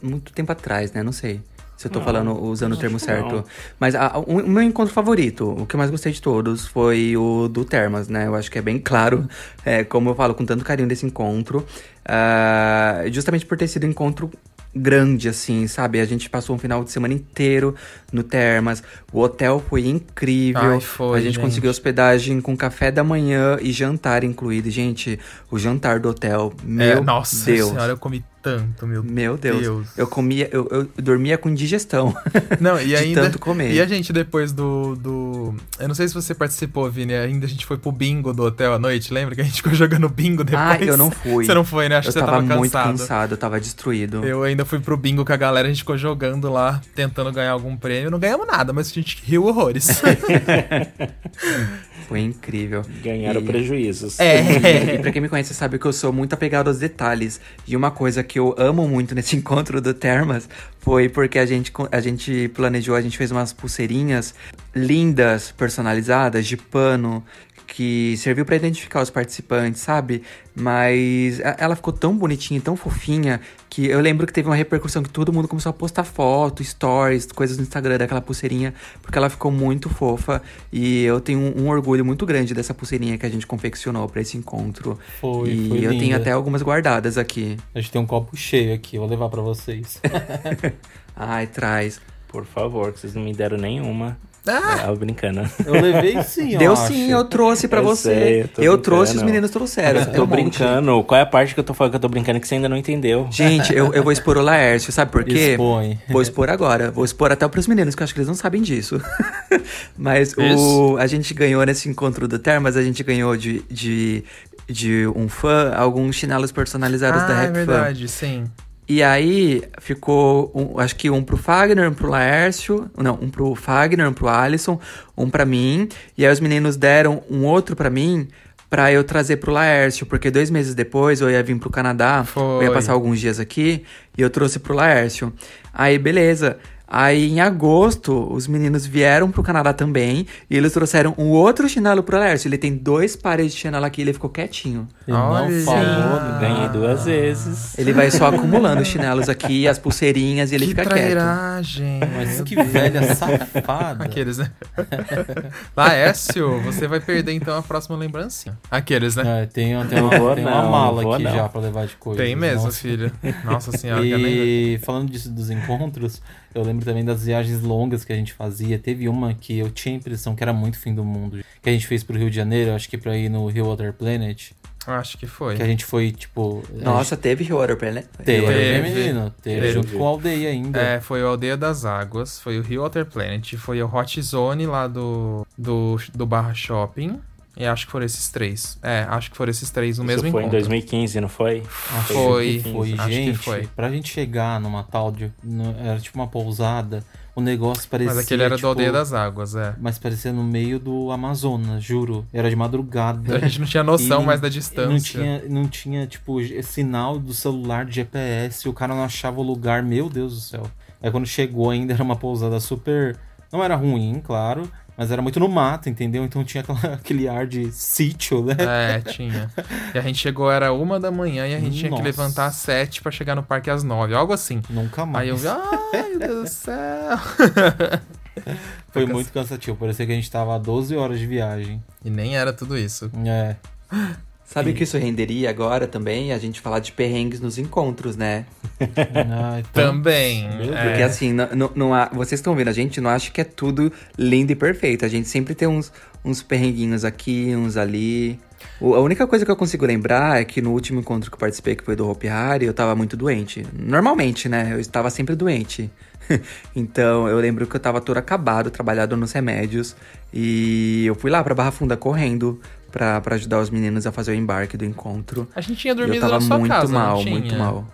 muito tempo atrás, né? Não sei se eu tô não, falando, usando o termo certo. Não. Mas a, o, o, meu encontro favorito, o que eu mais gostei de todos, foi o do Termas, né? Eu acho que é bem claro, é, como eu falo com tanto carinho desse encontro. Uh, justamente por ter sido um encontro grande, assim, sabe? A gente passou um final de semana inteiro no Termas. O hotel foi incrível. Ai, foi, a gente, gente, conseguiu hospedagem com café da manhã e jantar incluído. Gente, o jantar do hotel, é, meu é, nossa Deus. Senhora, eu comi tanto, meu, meu Deus. Deus. Eu comia, eu, eu dormia com indigestão. Não, e (laughs) ainda. tanto comer. E a gente depois do, do. Eu não sei se você participou, Vini. Ainda a gente foi pro bingo do hotel à noite. Lembra que a gente ficou jogando bingo depois? Ah, eu não fui. Você não foi, né? Acho eu que você tava, tava muito cansado. Eu tava destruído. Eu ainda fui pro bingo com a galera, a gente ficou jogando lá, tentando ganhar algum prêmio. Não ganhamos nada, mas a gente riu horrores. (laughs) Foi incrível. Ganharam e... prejuízos. É. (laughs) E, pra quem me conhece sabe que eu sou muito apegado aos detalhes. E uma coisa que eu amo muito nesse (laughs) encontro do Termas foi porque a gente, a gente planejou, a gente fez umas pulseirinhas lindas, personalizadas, de pano, que serviu para identificar os participantes, sabe? Mas ela ficou tão bonitinha, tão fofinha, que eu lembro que teve uma repercussão que todo mundo começou a postar fotos, stories, coisas no Instagram daquela pulseirinha, porque ela ficou muito fofa. E eu tenho um, um orgulho muito grande dessa pulseirinha que a gente confeccionou para esse encontro. Foi, e foi eu linda. tenho até algumas guardadas aqui. A gente tem um copo cheio aqui, vou levar para vocês. (laughs) Ai, traz. Por favor, que vocês não me deram nenhuma. Ah! É, brincando. Eu levei sim, (laughs) Deu acho. sim, eu trouxe pra eu você. Sei, eu, eu trouxe, os meninos trouxeram. Eu tô um brincando. Monte. Qual é a parte que eu tô falando que eu tô brincando que você ainda não entendeu? Gente, eu, eu vou expor o Laércio, sabe por quê? Expõe. Vou expor agora. Vou expor até pros meninos, que eu acho que eles não sabem disso. (laughs) Mas o, a gente ganhou nesse encontro do Termas, a gente ganhou de, de, de um fã alguns chinelos personalizados ah, da Rap é verdade, Fan. sim. E aí ficou, um, acho que um pro Fagner, um pro Laércio, não, um pro Fagner, um pro Alisson, um para mim. E aí os meninos deram um outro para mim para eu trazer pro Laércio, porque dois meses depois eu ia vir pro Canadá, Foi. eu ia passar alguns dias aqui e eu trouxe pro Laércio. Aí beleza. Aí em agosto, os meninos vieram pro Canadá também e eles trouxeram um outro chinelo pro Lércio. Ele tem dois pares de chinelo aqui e ele ficou quietinho. Ele não falou, ganhei duas vezes. Ele vai só acumulando os chinelos aqui, as pulseirinhas e ele que fica trairagem. quieto. Mas que velha safada. Aqueles, né? (laughs) Laércio, você vai perder então a próxima lembrancinha. Aqueles, né? É, tem, tem, uma, tem uma não, mala aqui não. já pra levar de coisa. Tem mesmo, Nossa. filho. Nossa senhora. E falando disso dos encontros, eu lembro também das viagens longas que a gente fazia. Teve uma que eu tinha a impressão que era muito fim do mundo. Que a gente fez pro Rio de Janeiro, acho que pra ir no Rio Water Planet. Acho que foi. Que a gente foi, tipo. Nossa, gente... teve Rio Water Planet? Teve, teve, menino. Teve, teve, junto com a aldeia ainda. É, foi o Aldeia das Águas, foi o Rio Water Planet, foi o Hot Zone lá do, do, do Barra Shopping. E acho que foram esses três. É, acho que foram esses três no Isso mesmo foi encontro. em 2015, não foi? Foi. 2015. Foi, Acho que gente, foi. pra gente chegar numa tal de. no- era tipo uma pousada, o negócio parecia. Mas aquele era tipo, do Aldeia das Águas, é. Mas parecia no meio do Amazonas, juro. Era de madrugada. A gente não tinha noção mais da Não distância. tinha, não tinha, tipo, sinal do celular de GPS, o cara não achava o lugar, meu Deus do céu. Aí quando chegou ainda era uma pousada super. Não era ruim, claro, mas era muito no mato, entendeu? Então tinha aquela- (laughs) aquele ar de sítio, né? É, tinha. E a gente chegou, era uma da manhã e a gente tinha que Nossa. levantar às sete pra chegar no parque às nove, algo assim. Nunca mais. Aí eu vi, ai meu Deus do céu. (laughs) Foi muito cansativo, parecia que a gente tava a 12 horas de viagem. E nem era tudo isso. É. Sabe o que isso renderia agora também? A gente falar de perrengues nos encontros, né? Ai, (laughs) Também. Meu é. Porque assim, não, não, não há, vocês estão vendo, a gente não acha que é tudo lindo e perfeito. A gente sempre tem uns, uns perrenguinhos aqui, uns ali. O- a única coisa que eu consigo lembrar é que no último encontro que eu participei, que foi do Hopi Hari, eu tava muito doente. Normalmente, né? Eu estava sempre doente. (laughs) então, eu lembro que eu tava todo acabado, trabalhado nos remédios. E eu fui lá pra Barra Funda correndo pra, pra ajudar os meninos a fazer o embarque do encontro. A gente tinha eu dormido tava na sua muito casa, mal, não tinha? muito mal.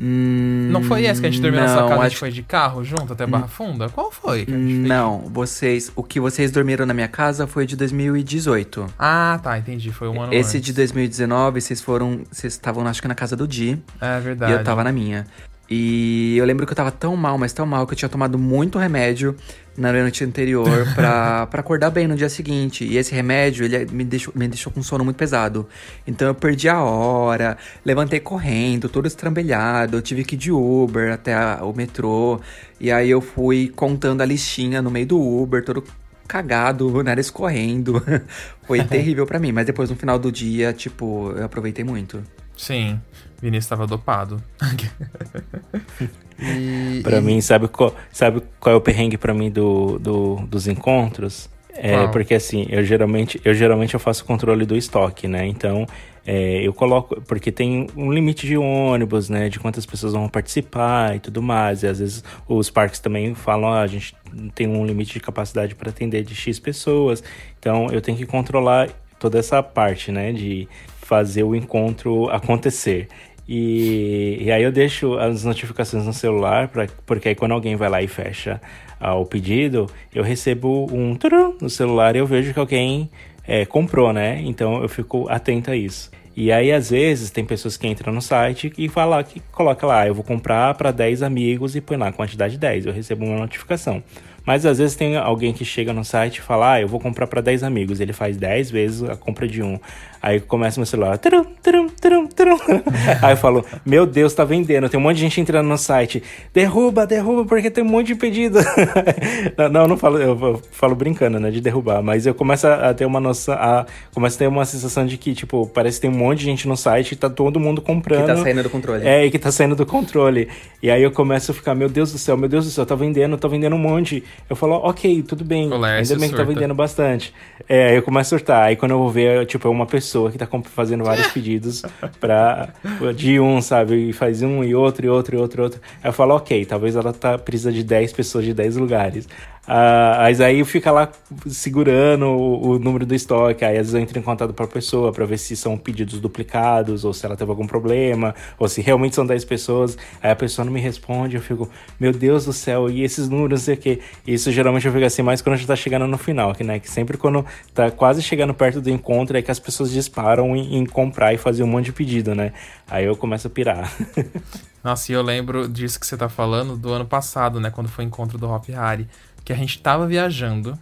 Hum, Não foi esse que a gente dormiu na sua não, casa, a acho gente foi de carro junto até Barra Funda? Qual foi que a gente fez? Não, vocês. O que vocês dormiram na minha casa foi de 2018. Ah, tá, entendi. Foi um ano Esse antes. de 2019, vocês foram. Vocês estavam, acho que na casa do Di. É verdade. E eu tava na minha. E eu lembro que eu tava tão mal, mas tão mal, que eu tinha tomado muito remédio na noite anterior (laughs) pra, pra acordar bem no dia seguinte. E esse remédio, ele me deixou, me deixou com sono muito pesado. Então eu perdi a hora, levantei correndo, todo estrambelhado. Eu tive que ir de Uber até a- o metrô. E aí eu fui contando a listinha no meio do Uber, todo cagado, o nariz correndo. (laughs) Foi (laughs) terrível pra mim, mas depois no final do dia, tipo, eu aproveitei muito. Sim, Vinícius tava dopado. (laughs) e, (laughs) Pra e- mim, sabe qual, sabe qual é o perrengue pra mim do, do- dos encontros? É porque assim, eu geralmente, eu geralmente eu faço controle do estoque, né? Então, é, eu coloco, porque tem um limite de ônibus, né? De quantas pessoas vão participar e tudo mais. E às vezes os parques também falam, ah, a gente tem um limite de capacidade para atender de X pessoas. Então, eu tenho que controlar toda essa parte, né? De fazer o encontro acontecer. E, e aí eu deixo as notificações no celular, pra, porque aí quando alguém vai lá e fecha ah, o pedido, eu recebo um turum no celular e eu vejo que alguém é, comprou, né? Então eu fico atento a isso. E aí, às vezes, tem pessoas que entram no site e fala que coloca lá, eu vou comprar para 10 amigos e põe lá a quantidade 10. Eu recebo uma notificação. Mas às vezes tem alguém que chega no site e fala, ah, eu vou comprar para 10 amigos. Ele faz 10 vezes a compra de um. Aí começa meu celular, turum, turum, turum, turum. (laughs) Aí eu falo, meu Deus, tá vendendo. Tem um monte de gente entrando no site. Derruba, derruba, porque tem um monte de pedido. (laughs) não, não, eu não falo, eu falo brincando, né, de derrubar. Mas eu começo a ter uma noção, a, começo a ter uma sensação de que, tipo, parece que tem um monte de gente no site e tá todo mundo comprando. Que tá saindo do controle. É, e que tá saindo do controle. E aí eu começo a ficar, meu Deus do céu, meu Deus do céu, tá vendendo, tá vendendo um monte. Eu falo, ok, tudo bem. Lércio Ainda bem que tá surta. vendendo bastante. É, aí eu começo a surtar. Aí quando eu vou ver, tipo, é uma pessoa que tá fazendo vários pedidos pra, de um, sabe? E faz um e outro, e outro, e outro, e outro. Aí eu falo, ok, talvez ela tá precisa de 10 pessoas de 10 lugares. Ah, mas aí fica lá segurando o, o número do estoque. Aí às vezes eu entro em contato com a pessoa pra ver se são pedidos duplicados ou se ela teve algum problema, ou se realmente são 10 pessoas. Aí a pessoa não me responde, eu fico, meu Deus do céu, e esses números, não sei o. Isso geralmente eu fico assim mais quando já tá chegando no final, que, né? Que sempre quando tá quase chegando perto do encontro é que as pessoas disparam em, em comprar e fazer um monte de pedido, né? Aí eu começo a pirar. (laughs) Nossa, e eu lembro disso que você tá falando do ano passado, né? Quando foi o encontro do Hop Hari. Que a gente tava viajando.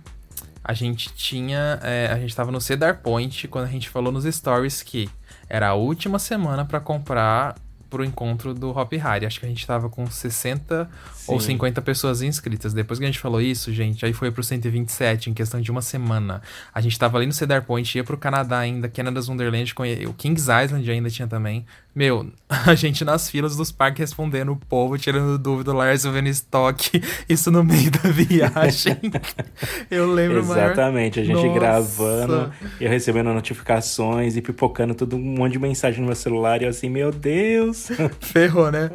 A gente tinha. é, a gente tava no Cedar Point quando a gente falou nos stories que era a última semana pra comprar pro encontro do Hop Hari. Acho que a gente tava com 60 ou Sim. 50 pessoas inscritas. Depois que a gente falou isso, gente, aí foi pro 127 em questão de uma semana. A gente tava ali no Cedar Point, ia pro Canadá ainda, Canada's Wonderland, o Kings Island ainda tinha também. Meu, (laughs) a gente nas filas dos parques respondendo o povo, tirando dúvida, o Lars vendo estoque, (laughs) isso no meio da viagem. (laughs) Eu lembro, maior- Exatamente, a gente Nossa. gravando, eu recebendo notificações e pipocando todo um monte de mensagem no meu celular e eu assim, meu Deus. Ferrou, né?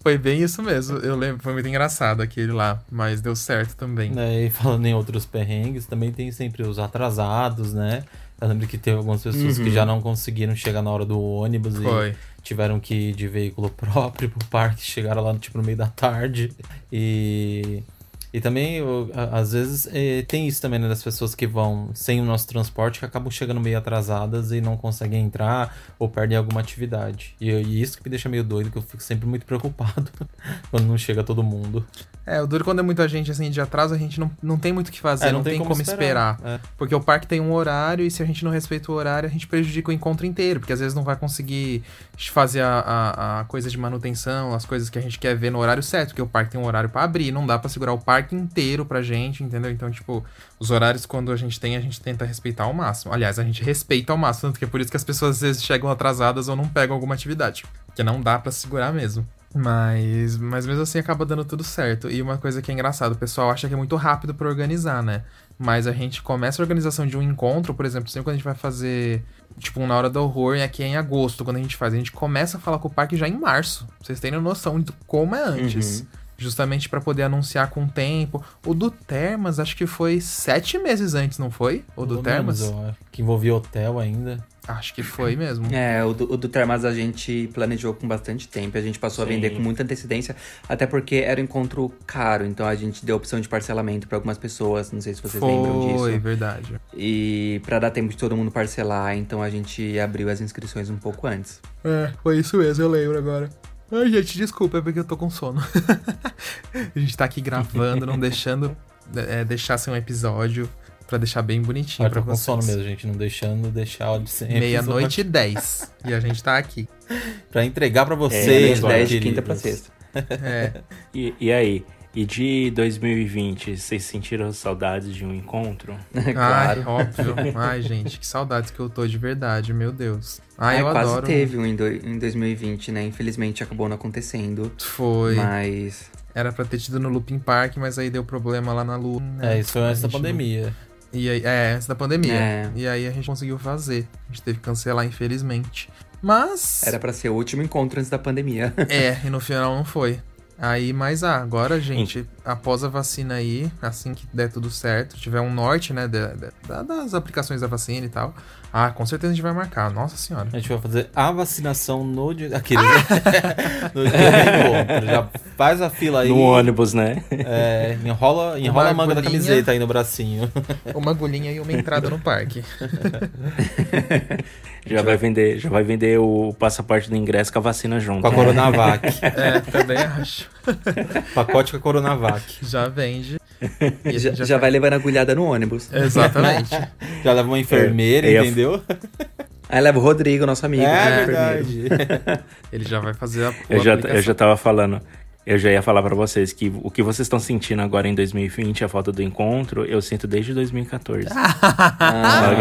Foi bem isso mesmo. Eu lembro, foi muito engraçado aquele lá, mas deu certo também. Né, e falando em outros perrengues, também tem sempre os atrasados, né? Eu lembro que teve algumas pessoas Uhum. que já não conseguiram chegar na hora do ônibus Foi. e tiveram que ir de veículo (laughs) próprio pro parque, chegaram lá tipo no meio da tarde. E e também, eu- às vezes, eh, tem isso também, né, das pessoas que vão sem o nosso transporte, que acabam chegando meio atrasadas e não conseguem entrar ou perdem alguma atividade. E, e isso que me deixa meio doido, que eu fico sempre muito (laughs) preocupado quando não chega todo mundo. É, o duro quando é muita gente assim de atraso, a gente não, não tem muito o que fazer, É, não, tem, como, esperar. É. Porque o parque tem um horário e se a gente não respeita o horário, a gente prejudica o encontro inteiro. Porque às vezes não vai conseguir fazer a, a, a coisa de manutenção, as coisas que a gente quer ver no horário certo. Porque o parque tem um horário pra abrir, não dá pra segurar o parque inteiro pra gente, entendeu? Então, tipo, os horários quando a gente tem, a gente tenta respeitar ao máximo. Aliás, a gente respeita ao máximo, tanto que é por isso que as pessoas às vezes chegam atrasadas ou não pegam alguma atividade. Porque não dá pra segurar mesmo. Mas, mas mesmo assim acaba dando tudo certo. E uma coisa que é engraçado, o pessoal acha que é muito rápido pra organizar, né? Mas a gente começa a organização de um encontro, por exemplo, sempre quando a gente vai fazer, tipo, um na hora do horror, e aqui é em agosto, quando a gente faz. A gente começa a falar com o parque já em março. Pra vocês terem noção de como é antes. Justamente pra poder anunciar com tempo. O do Termas, acho que foi sete meses antes, não foi? O do Pelo Termas? menos, Que envolvia hotel ainda. Acho que foi mesmo. É, o do, o do Termas a gente planejou com bastante tempo. A gente passou Sim. a vender com muita antecedência, até porque era um encontro caro. Então a gente deu opção de parcelamento para algumas pessoas. Não sei se vocês lembram disso. Foi, verdade. E para dar tempo de todo mundo parcelar, então a gente abriu as inscrições um pouco antes. É, foi isso mesmo, eu lembro agora. Ai, gente, desculpa, é porque eu tô com sono. (laughs) a gente tá aqui gravando, não deixando é, deixar ser um episódio pra deixar bem bonitinho Ah, pra tô com vocês. sono mesmo, gente. Não deixando deixar de ser Meia-noite e dez. E a gente tá aqui. Pra entregar pra É, vocês, das 10 de quinta pra sexta. É. E, e aí? E de 2020, vocês sentiram saudades de um encontro? (laughs) claro. Ai, óbvio. Ai, gente, que saudades que eu tô de verdade, meu Deus. Ai, Ai, eu quase adoro. teve um em, do- em 2020, né? Infelizmente acabou não acontecendo. Foi. Mas. Era pra ter tido no Looping Park, mas aí deu problema lá na Lua. né? É, isso foi antes da pandemia. E aí, é, antes da pandemia. É. E aí a gente conseguiu fazer. A gente teve que cancelar, infelizmente. Mas. Era pra ser o último encontro antes da pandemia. É, (laughs) e no final não foi. Aí, mas ah, agora, gente, após a vacina aí, assim que der tudo certo, tiver um norte, né, da- da- das aplicações da vacina e tal, ah, com certeza a gente vai marcar. Nossa senhora. A gente vai fazer a vacinação no dia. Aquele. (laughs) no dia do. Já faz a fila aí. No ônibus, né? É, enrola, enrola a manga da camiseta aí no bracinho. Uma agulhinha e uma entrada no parque. (laughs) Já vai vender, já vai vender o passaporte do ingresso com a vacina junto. Com a Coronavac. É, também acho. Pacote com a Coronavac. Já vende. E já, gente já vai levando agulhada no ônibus. Exatamente. (laughs) Já leva uma enfermeira, É, entendeu? Aí leva o Rodrigo, nosso amigo. É né, verdade. (laughs) Ele já vai fazer a. Eu já, aplicação. eu já tava falando, eu já ia falar pra vocês que o que vocês estão sentindo agora em 2020, a falta do encontro, eu sinto desde 2014. (laughs) Ah,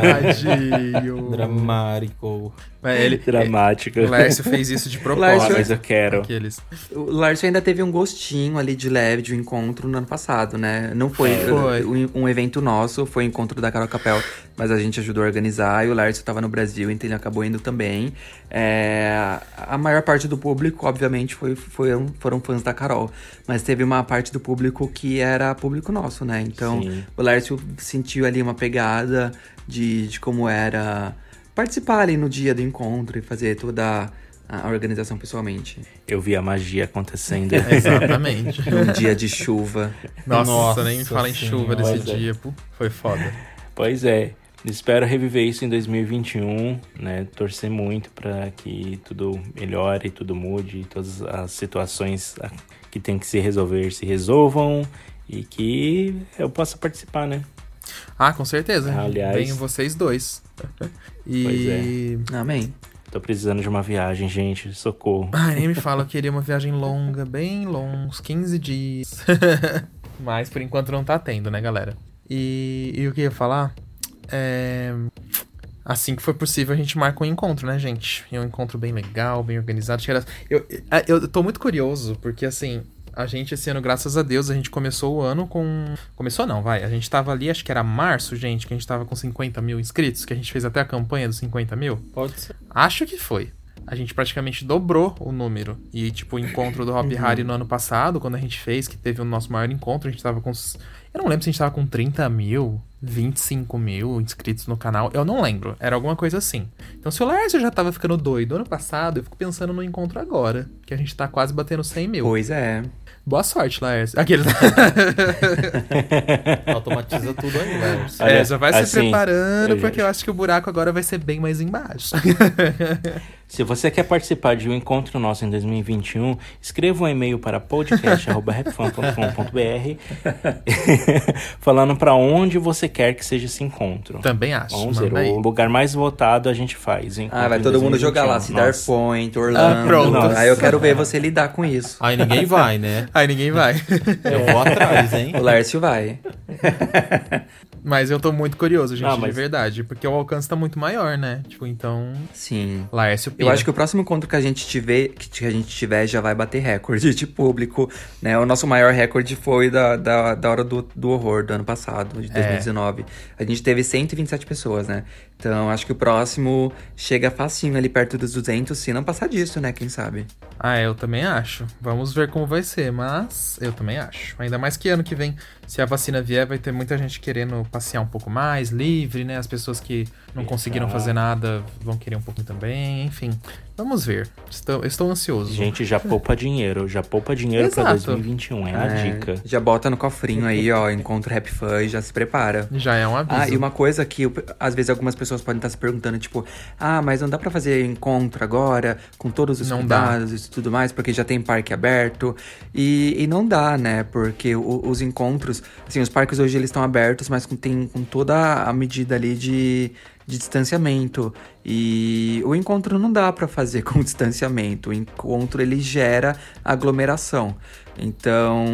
Tadinho. Dramático. É, ele, Dramática. O Lércio fez isso de (laughs) propósito. mas eu quero. Aqueles. O Lárcio ainda teve um gostinho ali de leve de um encontro no ano passado, né? Não foi, Foi. uh, um, um evento nosso, foi o encontro da Carol Capel, mas a gente ajudou a organizar e o Lárcio tava no Brasil, então ele acabou indo também. É, a maior parte do público, obviamente, foi, foram, foram fãs da Carol, mas teve uma parte do público que era público nosso, né? Então Sim. o Lárcio sentiu ali uma pegada de, de como era participar ali no dia do encontro e fazer toda a organização pessoalmente. Eu vi a magia acontecendo. (laughs) Exatamente. Num (laughs) dia de chuva. Nossa, Nossa nem me fala em chuva Pois é. dia. Pô, foi foda. Pois é. Espero reviver isso em 2021, né? Torcer muito para que tudo melhore, tudo mude, todas as situações que tem que se resolver se resolvam e que eu possa participar, né? Ah, com certeza. Aliás- Venham vocês dois. E. Pois é. Amém. Tô precisando de uma viagem, gente. Socorro. (laughs) Ai, nem me fala, eu queria uma viagem longa, bem longa, uns 15 dias. (laughs) Mas por enquanto não tá tendo, né, galera? E, e o que eu ia falar? É. Assim que for possível, a gente marca um encontro, né, gente? E é um encontro bem legal, bem organizado. Eu, eu, eu tô muito curioso, porque assim, a gente esse ano, graças a Deus, a gente começou o ano com. Começou não, vai. A gente tava ali, acho que era março, gente, que a gente tava com 50 mil inscritos, que a gente fez até a campanha dos 50 mil. Pode ser. Acho que foi. A gente praticamente dobrou o número. E, tipo, o encontro do Hop Harry no ano passado, quando a gente fez, que teve o nosso maior encontro, a gente tava com. uns- Eu não lembro se a gente tava com 30 mil. 25 mil inscritos no canal. Eu não lembro. Era alguma coisa assim. Então, se o Laércio já tava ficando doido ano passado, eu fico pensando no encontro agora. Que a gente tá quase batendo 100 mil. Pois é. Boa sorte, Laércio. Aqueles. (laughs) Automatiza tudo aí, velho. é, já vai se assim, preparando, eu- porque eu acho que o buraco agora vai ser bem mais embaixo. (laughs) Se você quer participar de um encontro nosso em 2021, escreva um e-mail para podcast.rapfan.com.br (laughs) falando para onde você quer que seja esse encontro. Também acho. Vamos ver, o lugar mais votado a gente faz. Ah, vai todo mundo 2021. jogar lá, Cedar Nossa. Point, Orlando. Ah, pronto. Aí eu quero ver você lidar com isso. Aí ninguém vai, né? Aí ninguém vai. Eu vou atrás, hein? O Lércio vai. (laughs) Mas eu tô muito curioso, gente, de mas- verdade. Porque o alcance tá muito maior, né? Tipo, então. Sim. Laércio Eu pira. acho que o próximo encontro que a gente tiver, que a gente tiver já vai bater recorde de público, né? O nosso maior recorde foi da, da, da hora do, do horror do ano passado, É. de 2019. A gente teve 127 pessoas, né? Então acho que o próximo chega facinho ali perto dos 200, se não passar disso, né? Quem sabe? Ah, eu também acho. Vamos ver como vai ser, mas eu também acho. Ainda mais que ano que vem, se a vacina vier, vai ter muita gente querendo passear um pouco mais, livre, né? As pessoas que não conseguiram fazer nada vão querer um pouquinho também, enfim. Vamos ver. Estou, estou ansioso. Gente, já poupa dinheiro. Já poupa dinheiro pra Exato. 2021. É a É, dica. Já bota no cofrinho aí, ó, encontro Rap Fun e já se prepara. Já é um aviso. Ah, e uma coisa que às vezes algumas pessoas podem estar se perguntando, tipo, ah, mas não dá pra fazer encontro agora, com todos os Não dá. cuidados e tudo mais, porque já tem parque aberto. E, e não dá, né? Porque o- os encontros, assim, os parques hoje eles estão abertos, mas com, tem com toda a medida ali de, de distanciamento. E o encontro não dá pra fazer (laughs) com distanciamento. O encontro ele gera aglomeração. Então,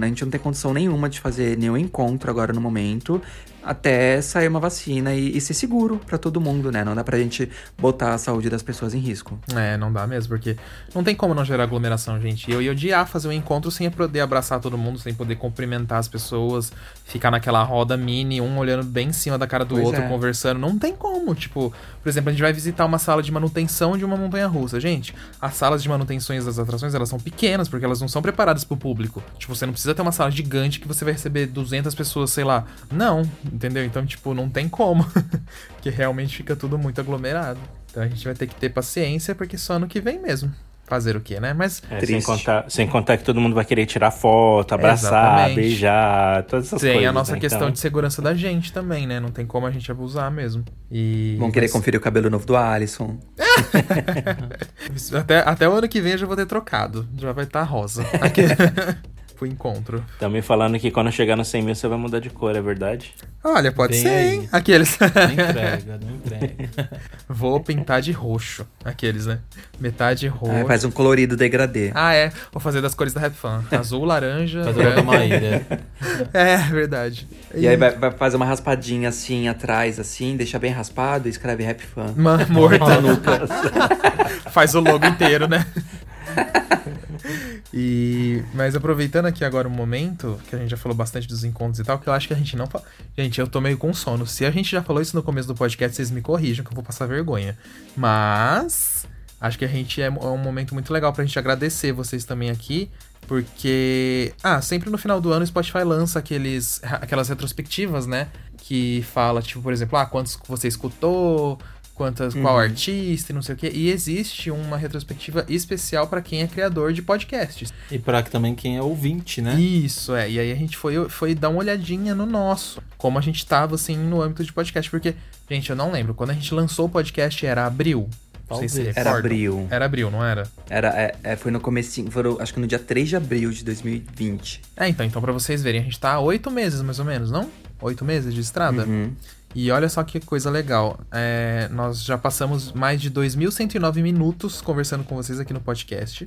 a gente não tem condição nenhuma de fazer nenhum encontro agora no momento, até sair uma vacina e, e ser seguro pra todo mundo, né? Não dá pra gente botar a saúde das pessoas em risco. É, não dá mesmo, porque não tem como não gerar aglomeração, gente. Eu ia odiar fazer um encontro sem poder abraçar todo mundo, sem poder cumprimentar as pessoas, ficar naquela roda mini, um olhando bem em cima da cara do Pois outro, é. conversando. Não tem como. Tipo, por exemplo, a gente vai visitar uma sala de manutenção de uma montanha russa. Gente, as salas de manutenções das atrações, elas são pequenas, porque elas não são preparadas pro público. Tipo, você não precisa ter uma sala gigante que você vai receber 200 pessoas, sei lá. Não, entendeu? Então, tipo, não tem como. (laughs) porque realmente fica tudo muito aglomerado. Então a gente vai ter que ter paciência, porque só ano que vem mesmo. Fazer o quê, né? Mas É, sem, contar, sem contar que todo mundo vai querer tirar foto, abraçar, Exatamente. beijar, todas essas tem coisas. a nossa né? questão Então, de segurança da gente também, né? Não tem como a gente abusar mesmo. E. Vão querer mas- conferir o cabelo novo do Alisson. (laughs) Até, até o ano que vem eu já vou ter trocado. Já vai estar rosa. Aqui. (laughs) Pro encontro. Tão me falando que quando chegar no 100 mil você vai mudar de cor, é verdade? Olha, pode Vem ser, aí. hein? Aqueles. Não entrega, não entrega. (laughs) Vou pintar de roxo. Aqueles, né? Metade roxo. Ah, faz um colorido degradê. Ah, é. Vou fazer das cores da Rap Fan. (laughs) Azul, laranja, Fazer uma. Maíra. (laughs) É, verdade. E aí vai, vai fazer uma raspadinha assim atrás, assim, deixa bem raspado e escreve Rap Fan. Ma- morta nuca. Faz o logo inteiro, né? (laughs) E mas aproveitando aqui agora o momento, que a gente já falou bastante dos encontros e tal, que eu acho que a gente não fala. Gente, eu tô meio com sono. Se a gente já falou isso no começo do podcast, vocês me corrijam que eu vou passar vergonha. Mas acho que a gente é, é um momento muito legal pra gente agradecer vocês também aqui, porque ah, sempre no final do ano o Spotify lança aqueles aquelas retrospectivas, né, que fala tipo, por exemplo, ah, quantos você escutou, quantas, qual artista e não sei o quê. E existe uma retrospectiva especial pra quem é criador de podcasts. E pra que também quem é ouvinte, né? Isso, é. E aí a gente foi, foi dar uma olhadinha no nosso. Como a gente tava, assim, no âmbito de podcast. Porque, gente, eu não lembro. Quando a gente lançou o podcast era abril. Não sei se. Era abril. Era abril, não era? Era, é, é, foi no comecinho, foram, acho que no dia 3 de abril de 2020. É, então, então pra vocês verem, a gente tá há oito meses, mais ou menos, não? Oito meses de estrada? Uhum. E olha só que coisa legal. É, nós já passamos mais de 2.109 minutos conversando com vocês aqui no podcast.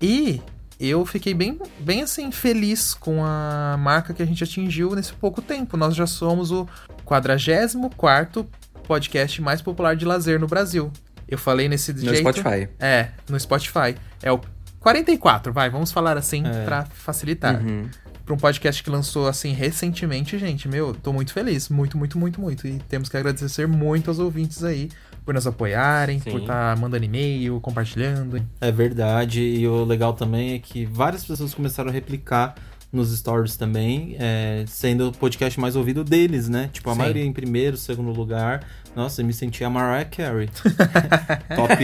E eu fiquei bem, bem assim, feliz com a marca que a gente atingiu nesse pouco tempo. Nós já somos o 44 podcast mais popular de lazer no Brasil. Eu falei nesse No jeito. Spotify. É, no Spotify. É o 44, vai, vamos falar assim É. pra facilitar. Uhum. Pra um podcast que lançou assim recentemente, gente, meu, tô muito feliz. Muito, muito, muito, muito. E temos que agradecer muito aos ouvintes aí por nos apoiarem, Sim. por estar mandando e-mail, compartilhando. É verdade. E o legal também é que várias pessoas começaram a replicar nos stories também, é, sendo o podcast mais ouvido deles, né? Tipo, a Sim. maioria em primeiro, segundo lugar. Nossa, eu me senti a Mariah Carey. (laughs) Top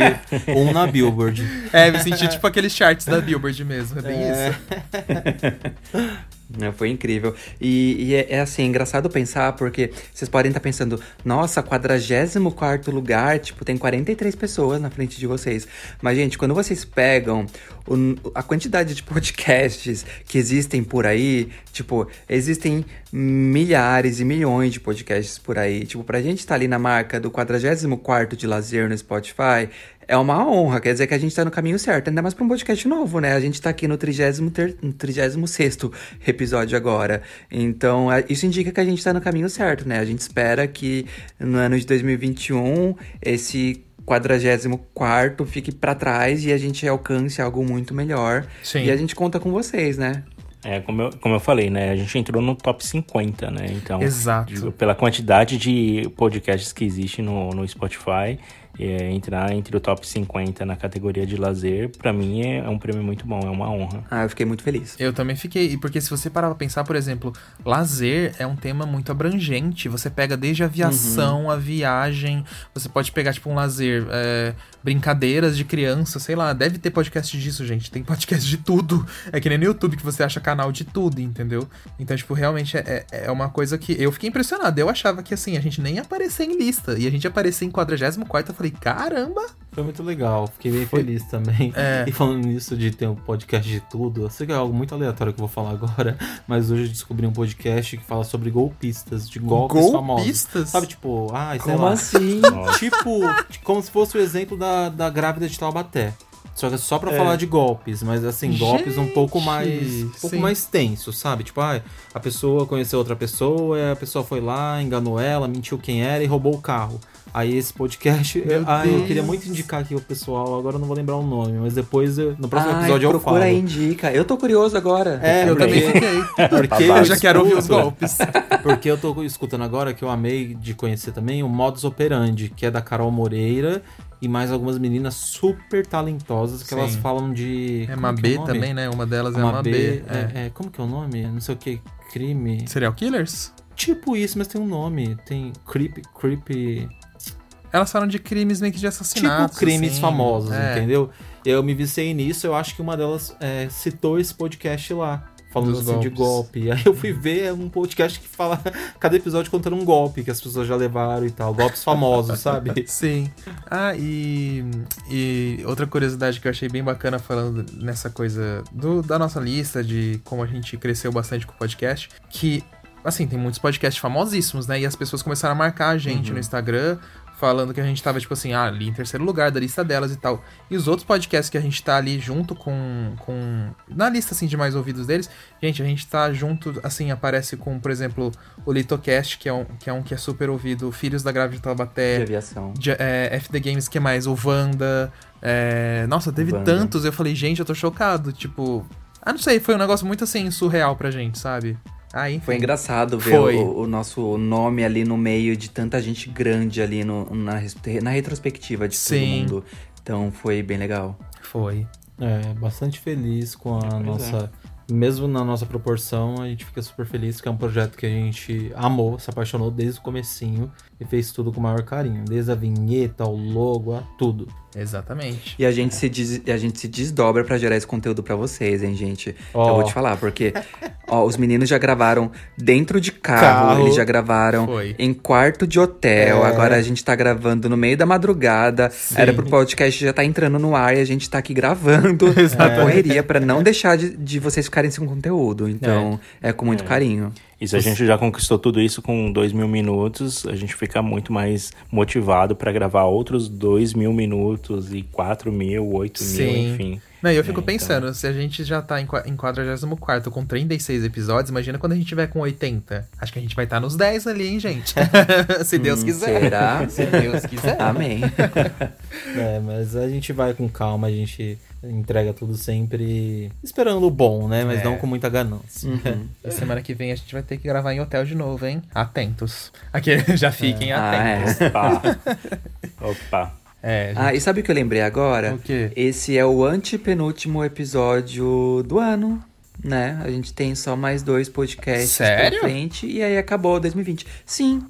1 na Billboard. É, me senti tipo aqueles charts da Billboard mesmo, é bem É. isso. (laughs) Né, Foi incrível. E, e é, é assim, é engraçado pensar, porque vocês podem estar pensando, nossa, 44 lugar, tipo, tem 43 pessoas na frente de vocês. Mas, gente, quando vocês pegam o- a quantidade de (laughs) podcasts que existem por aí, tipo, existem milhares e milhões de podcasts por aí. Tipo, pra gente estar ali na marca do 44 de lazer no Spotify, é uma honra, quer dizer que a gente tá no caminho certo, ainda mais pra um podcast novo, né? A gente tá aqui no 33 no 36º episódio agora. Então, é- isso indica que a gente tá no caminho certo, né? A gente espera que no ano de 2021 esse 44 fique pra trás e a gente alcance algo muito melhor. Sim. E a gente conta com vocês, né? É, como eu, como eu falei, né? A gente entrou no top 50, né? Então, Exato. pela quantidade de podcasts que existe no, no Spotify, é, entrar entre o top 50 na categoria de lazer, pra mim é, é um prêmio muito bom, é uma honra. Ah, eu fiquei muito feliz. Eu também fiquei, e porque se você parar pra pensar, por exemplo, lazer é um tema muito abrangente. Você pega desde a aviação, a viagem, você pode pegar, tipo, um lazer, é, brincadeiras de criança, sei lá, deve ter podcast disso, gente. Tem podcast de tudo. É que nem no YouTube que você acha canal de tudo, entendeu? Então, tipo, realmente é, é uma coisa que eu fiquei impressionado. Eu achava que, assim, a gente nem ia aparecer em lista. E a gente aparecer em 44 eu falei, caramba! Foi muito legal, fiquei bem feliz também. É. E falando nisso de ter um podcast de tudo, eu sei que é algo muito aleatório que eu vou falar agora, (laughs) mas hoje eu descobri um podcast que fala sobre golpistas, de golpes famosos. Golpistas? Sabe, tipo, ai, sei Como lá. assim? (laughs) Tipo, como se fosse o exemplo da, da grávida de Taubaté. Só que é só pra É. falar de golpes, mas assim, golpes um pouco Gente, mais. Um pouco sim. mais tenso, sabe? Tipo, ah, a pessoa conheceu outra pessoa, a pessoa foi lá, enganou ela, mentiu quem era e roubou o carro. Aí esse podcast. Meu ah, eu queria muito indicar aqui o pessoal, agora eu não vou lembrar o nome, mas depois, eu- no próximo Ai, episódio eu falo. procura aí, indica. Eu tô curioso agora. É, Eu porque- também fiquei. (laughs) Porque Eu já quero ouvir os escuto- golpes. (laughs) Porque eu tô escutando agora, que eu amei de conhecer também, o Modus Operandi, que é da Carol Moreira e mais algumas meninas super talentosas que Sim. elas falam de. É uma B nome? também, né? Uma delas é Uma, uma B. B. é. é, é, como que é o nome? Não sei o que. Crime. Serial Killers? Tipo isso, mas tem um nome. Tem creep, creepy. Elas falam de crimes meio que de assassinato. Tipo crimes assim. famosos, É. entendeu? Eu me viciei nisso, eu acho que uma delas é, citou esse podcast lá. Falando Dos assim de golpes. golpe. Aí eu fui ver é um podcast que fala (laughs) cada episódio contando um golpe que as pessoas já levaram e tal. Golpes famosos, sabe? (laughs) Sim. Ah, e, e outra curiosidade que eu achei bem bacana falando nessa coisa do, da nossa lista, de como a gente cresceu bastante com o podcast, que, assim, tem muitos podcasts famosíssimos, né? E as pessoas começaram a marcar a gente no Instagram, falando que a gente tava, tipo assim, ah, ali em terceiro lugar da lista delas e tal. E os outros podcasts que a gente tá ali junto com. com na lista, assim, de mais ouvidos deles, gente, a gente tá junto, assim, aparece com, por exemplo, o Litocast, que é um que é, um que é super ouvido, Filhos da Grávida de Taubaté. De aviação. de, é, FD Games, que mais? O Wanda. é, Nossa, teve Wanda. tantos. Eu falei, gente, eu tô chocado. Tipo. Ah, não sei, foi um negócio muito assim, surreal pra gente, sabe? Ah. Foi engraçado ver Foi. o, o nosso nome ali no meio de tanta gente grande ali no- na, na retrospectiva de Sim. todo mundo. Então foi bem legal. Foi. É, bastante feliz com a Pois nossa. Mesmo na nossa proporção, a gente fica super feliz, porque é um projeto que a gente amou, se apaixonou desde o comecinho e fez tudo com o maior carinho. Desde a vinheta, ao logo, a tudo. Exatamente. E a gente, se, des- a gente se desdobra pra gerar esse conteúdo pra vocês, hein, gente? Ó. Eu vou te falar, porque ó, os meninos já gravaram dentro de carro, Carro. eles já gravaram Foi. em quarto de hotel. É. Agora a gente tá gravando no meio da madrugada. Era pro podcast já tá entrando no ar e a gente tá aqui gravando (laughs) a correria pra não deixar de, de vocês ficarem sem conteúdo. Então, é, com muito carinho. E se a gente já conquistou tudo isso com dois mil minutos, a gente fica muito mais motivado pra gravar outros dois mil minutos e quatro mil, oito mil, enfim. Não, e eu fico É, então- pensando, se a gente já tá em, qua- em 44 com 36 episódios, imagina quando a gente tiver com 80. Acho que a gente vai estar nos 10 ali, hein, gente? (laughs) (laughs) se Deus quiser. será? Se Deus quiser. Amém. (laughs) É, mas a gente vai com calma, a gente entrega tudo sempre esperando o bom, né? Mas É. não com muita ganância. E semana que vem a gente vai ter que gravar em hotel de novo, hein? Atentos. Aqui, (laughs) já fiquem Ah, atentos. é. Opa! (laughs) Opa! É, gente. Ah, e sabe o que eu lembrei agora? O quê? Esse é o antepenúltimo episódio do ano. né? A gente tem só mais dois podcasts Sério? pra frente e aí acabou 2020. Sim.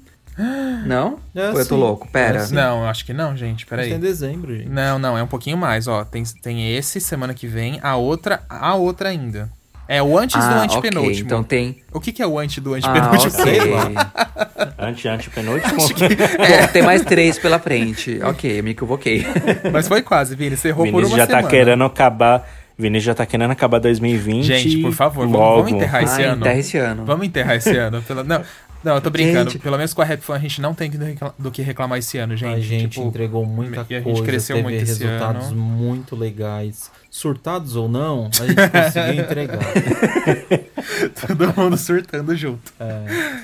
Não? É, Ou eu tô sim. louco? Pera. É, sim. Não, eu acho que não, gente. Peraí. Tem dezembro, gente. Não, não, é um pouquinho mais, ó. Tem, tem esse semana que vem, a outra, a outra ainda. É o antes do Ah, ok. antepenúltimo. Então tem. O que, que é o antes do Ah, antepenúltimo? ok. Ante, ante, (laughs) penúltimo. Bom, tem mais três pela frente. Ok, eu me equivoquei. (laughs) Mas foi quase, Vini. Você errou por Vinícius uma já semana. tá querendo acabar. Vinícius já tá querendo acabar 2020. Gente, por favor, vamos, logo. vamos enterrar esse Ah, ano. enterra esse ano. Vamos enterrar esse ano. Pela... Não, não, eu tô brincando. Gente. Pelo menos com a Rap Fan a gente não tem do que reclamar esse ano, gente. a gente Tipo, entregou muita e a gente coisa, cresceu teve muito esse resultados ano. muito legais. Surtados ou não, a gente conseguiu (laughs) entregar. todo mundo surtando junto.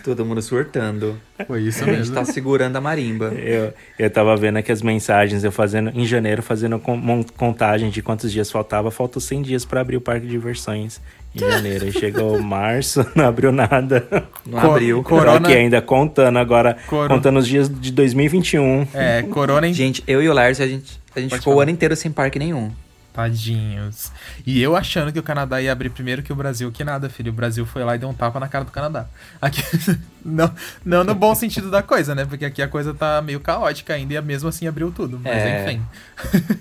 Todo mundo surtando. Foi isso A gente mesmo. tá segurando a marimba. Eu, eu tava vendo aqui as mensagens, eu fazendo em janeiro, fazendo contagem de quantos dias faltava. Faltam 100 dias pra abrir o parque de diversões em janeiro. Aí chegou (laughs) março, (laughs) não abriu nada. Não Co- abriu. co- Corona- aqui ainda contando agora, Coro- contando os dias de 2021. É, Corona em Gente, eu e o Lars, a gente, a gente Pode ficou o falar. ano inteiro sem parque nenhum. Tadinhos. E eu achando que o Canadá ia abrir primeiro que o Brasil, que nada, filho. O Brasil foi lá e deu um tapa na cara do Canadá. Aqui, (laughs) não, não no bom sentido da coisa, né? Porque aqui a coisa tá meio caótica ainda e mesmo assim abriu tudo. Mas É. enfim. (laughs)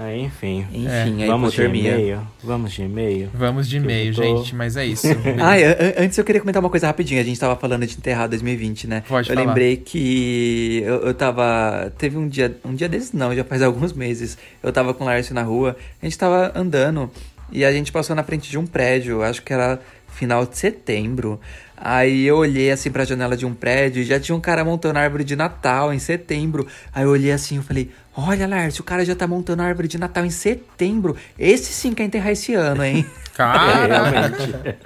Ah, enfim. Enfim, a Vamos de e-mail? Vamos de e-mail? Vamos de e-mail, tô- gente. Mas é isso. (laughs) Ah, an- an- antes eu queria comentar uma coisa rapidinho. A gente tava falando de enterrar 2020, né? Pode eu falar. lembrei que eu, eu tava. Teve um dia. Um dia desses não, já faz alguns meses. Eu tava com o Lárcio na rua. A gente tava andando e a gente passou na frente de um prédio. Acho que era final de setembro. Aí eu olhei assim pra janela de um prédio e já tinha um cara montando árvore de Natal em setembro. Aí eu olhei assim e falei: Olha, Lárcio, o cara já tá montando árvore de Natal em setembro. Esse sim quer enterrar esse ano, hein? (laughs) Caraca.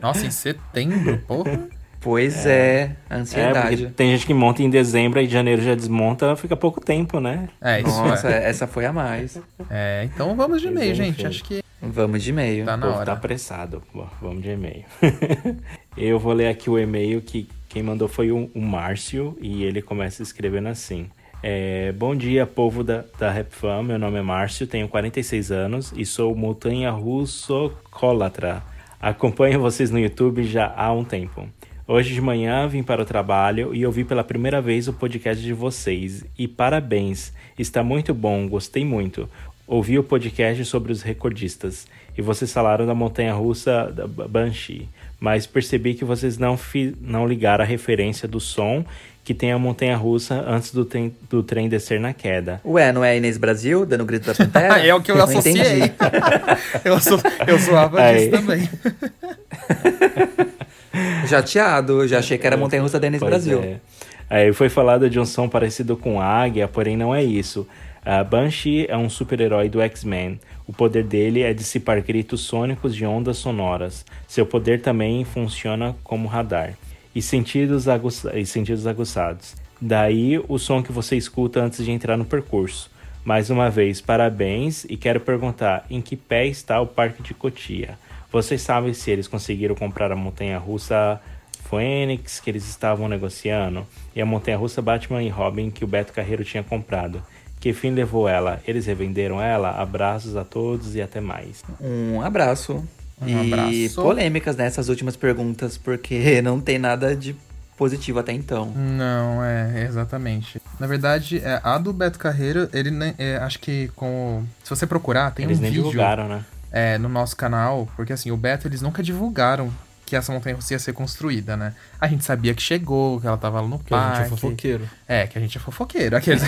Nossa, em setembro, porra. Pois é, É, ansiedade. porque tem gente que monta em dezembro e janeiro já desmonta, fica pouco tempo, né? É, isso Nossa, é. essa foi a mais. É, então vamos de e-mail, Pois é, gente. Acho que Vamos de e-mail. tá O na povo hora. tá apressado. Bom, vamos de e-mail. (laughs) Eu vou ler aqui o e-mail que quem mandou foi o, o Márcio e ele começa escrevendo assim. É, Bom dia, povo da, da Rap Fan. Meu nome é Márcio, tenho 46 anos e sou montanha russo cólatra. Acompanho vocês no YouTube já há um tempo. Hoje de manhã vim para o trabalho e ouvi pela primeira vez o podcast de vocês. E parabéns, está muito bom, gostei muito. Ouvi o podcast sobre os recordistas e vocês falaram da montanha russa da Ba- Banshee, mas percebi que vocês não, fi- não ligaram a referência do som que tem a montanha russa antes do, trem- do trem descer na queda. Ué, não é Inês Brasil, dando grito da Pantera? (laughs) É o que eu Não associei. entendi. (laughs) eu, sou, eu zoava Aí. disso também. (laughs) Jateado, já achei que era Montanha Russa da Inês Pois Brasil. é. Aí foi falado de um som parecido com águia, porém não é isso. A Banshee é um super-herói do X-Men. O poder dele é dissipar gritos sônicos de ondas sonoras. Seu poder também funciona como radar. E sentidos, aguça- e sentidos aguçados. Daí o som que você escuta antes de entrar no percurso. Mais uma vez, parabéns e quero perguntar em que pé está o Parque de Cotia. Vocês sabem se eles conseguiram comprar a montanha russa Phoenix que eles estavam negociando e a montanha russa Batman e Robin que o Beto Carreiro tinha comprado. Que fim levou ela? Eles revenderam ela? Abraços a todos e até mais. Um abraço. Um e abraço. polêmicas nessas últimas perguntas, porque (laughs) não tem nada de positivo até então. Não, é, exatamente. Na verdade, é, a do Beto Carreiro, ele nem- é, acho que com. Se você procurar, tem eles um nem vídeo divulgaram, né? é, no nosso canal, porque assim, o Beto eles nunca divulgaram que essa montanha russa ia ser construída, né? A gente sabia que chegou, que ela tava lá no Porque a gente é parque. fofoqueiro. É, que a gente é fofoqueiro. Aqueles...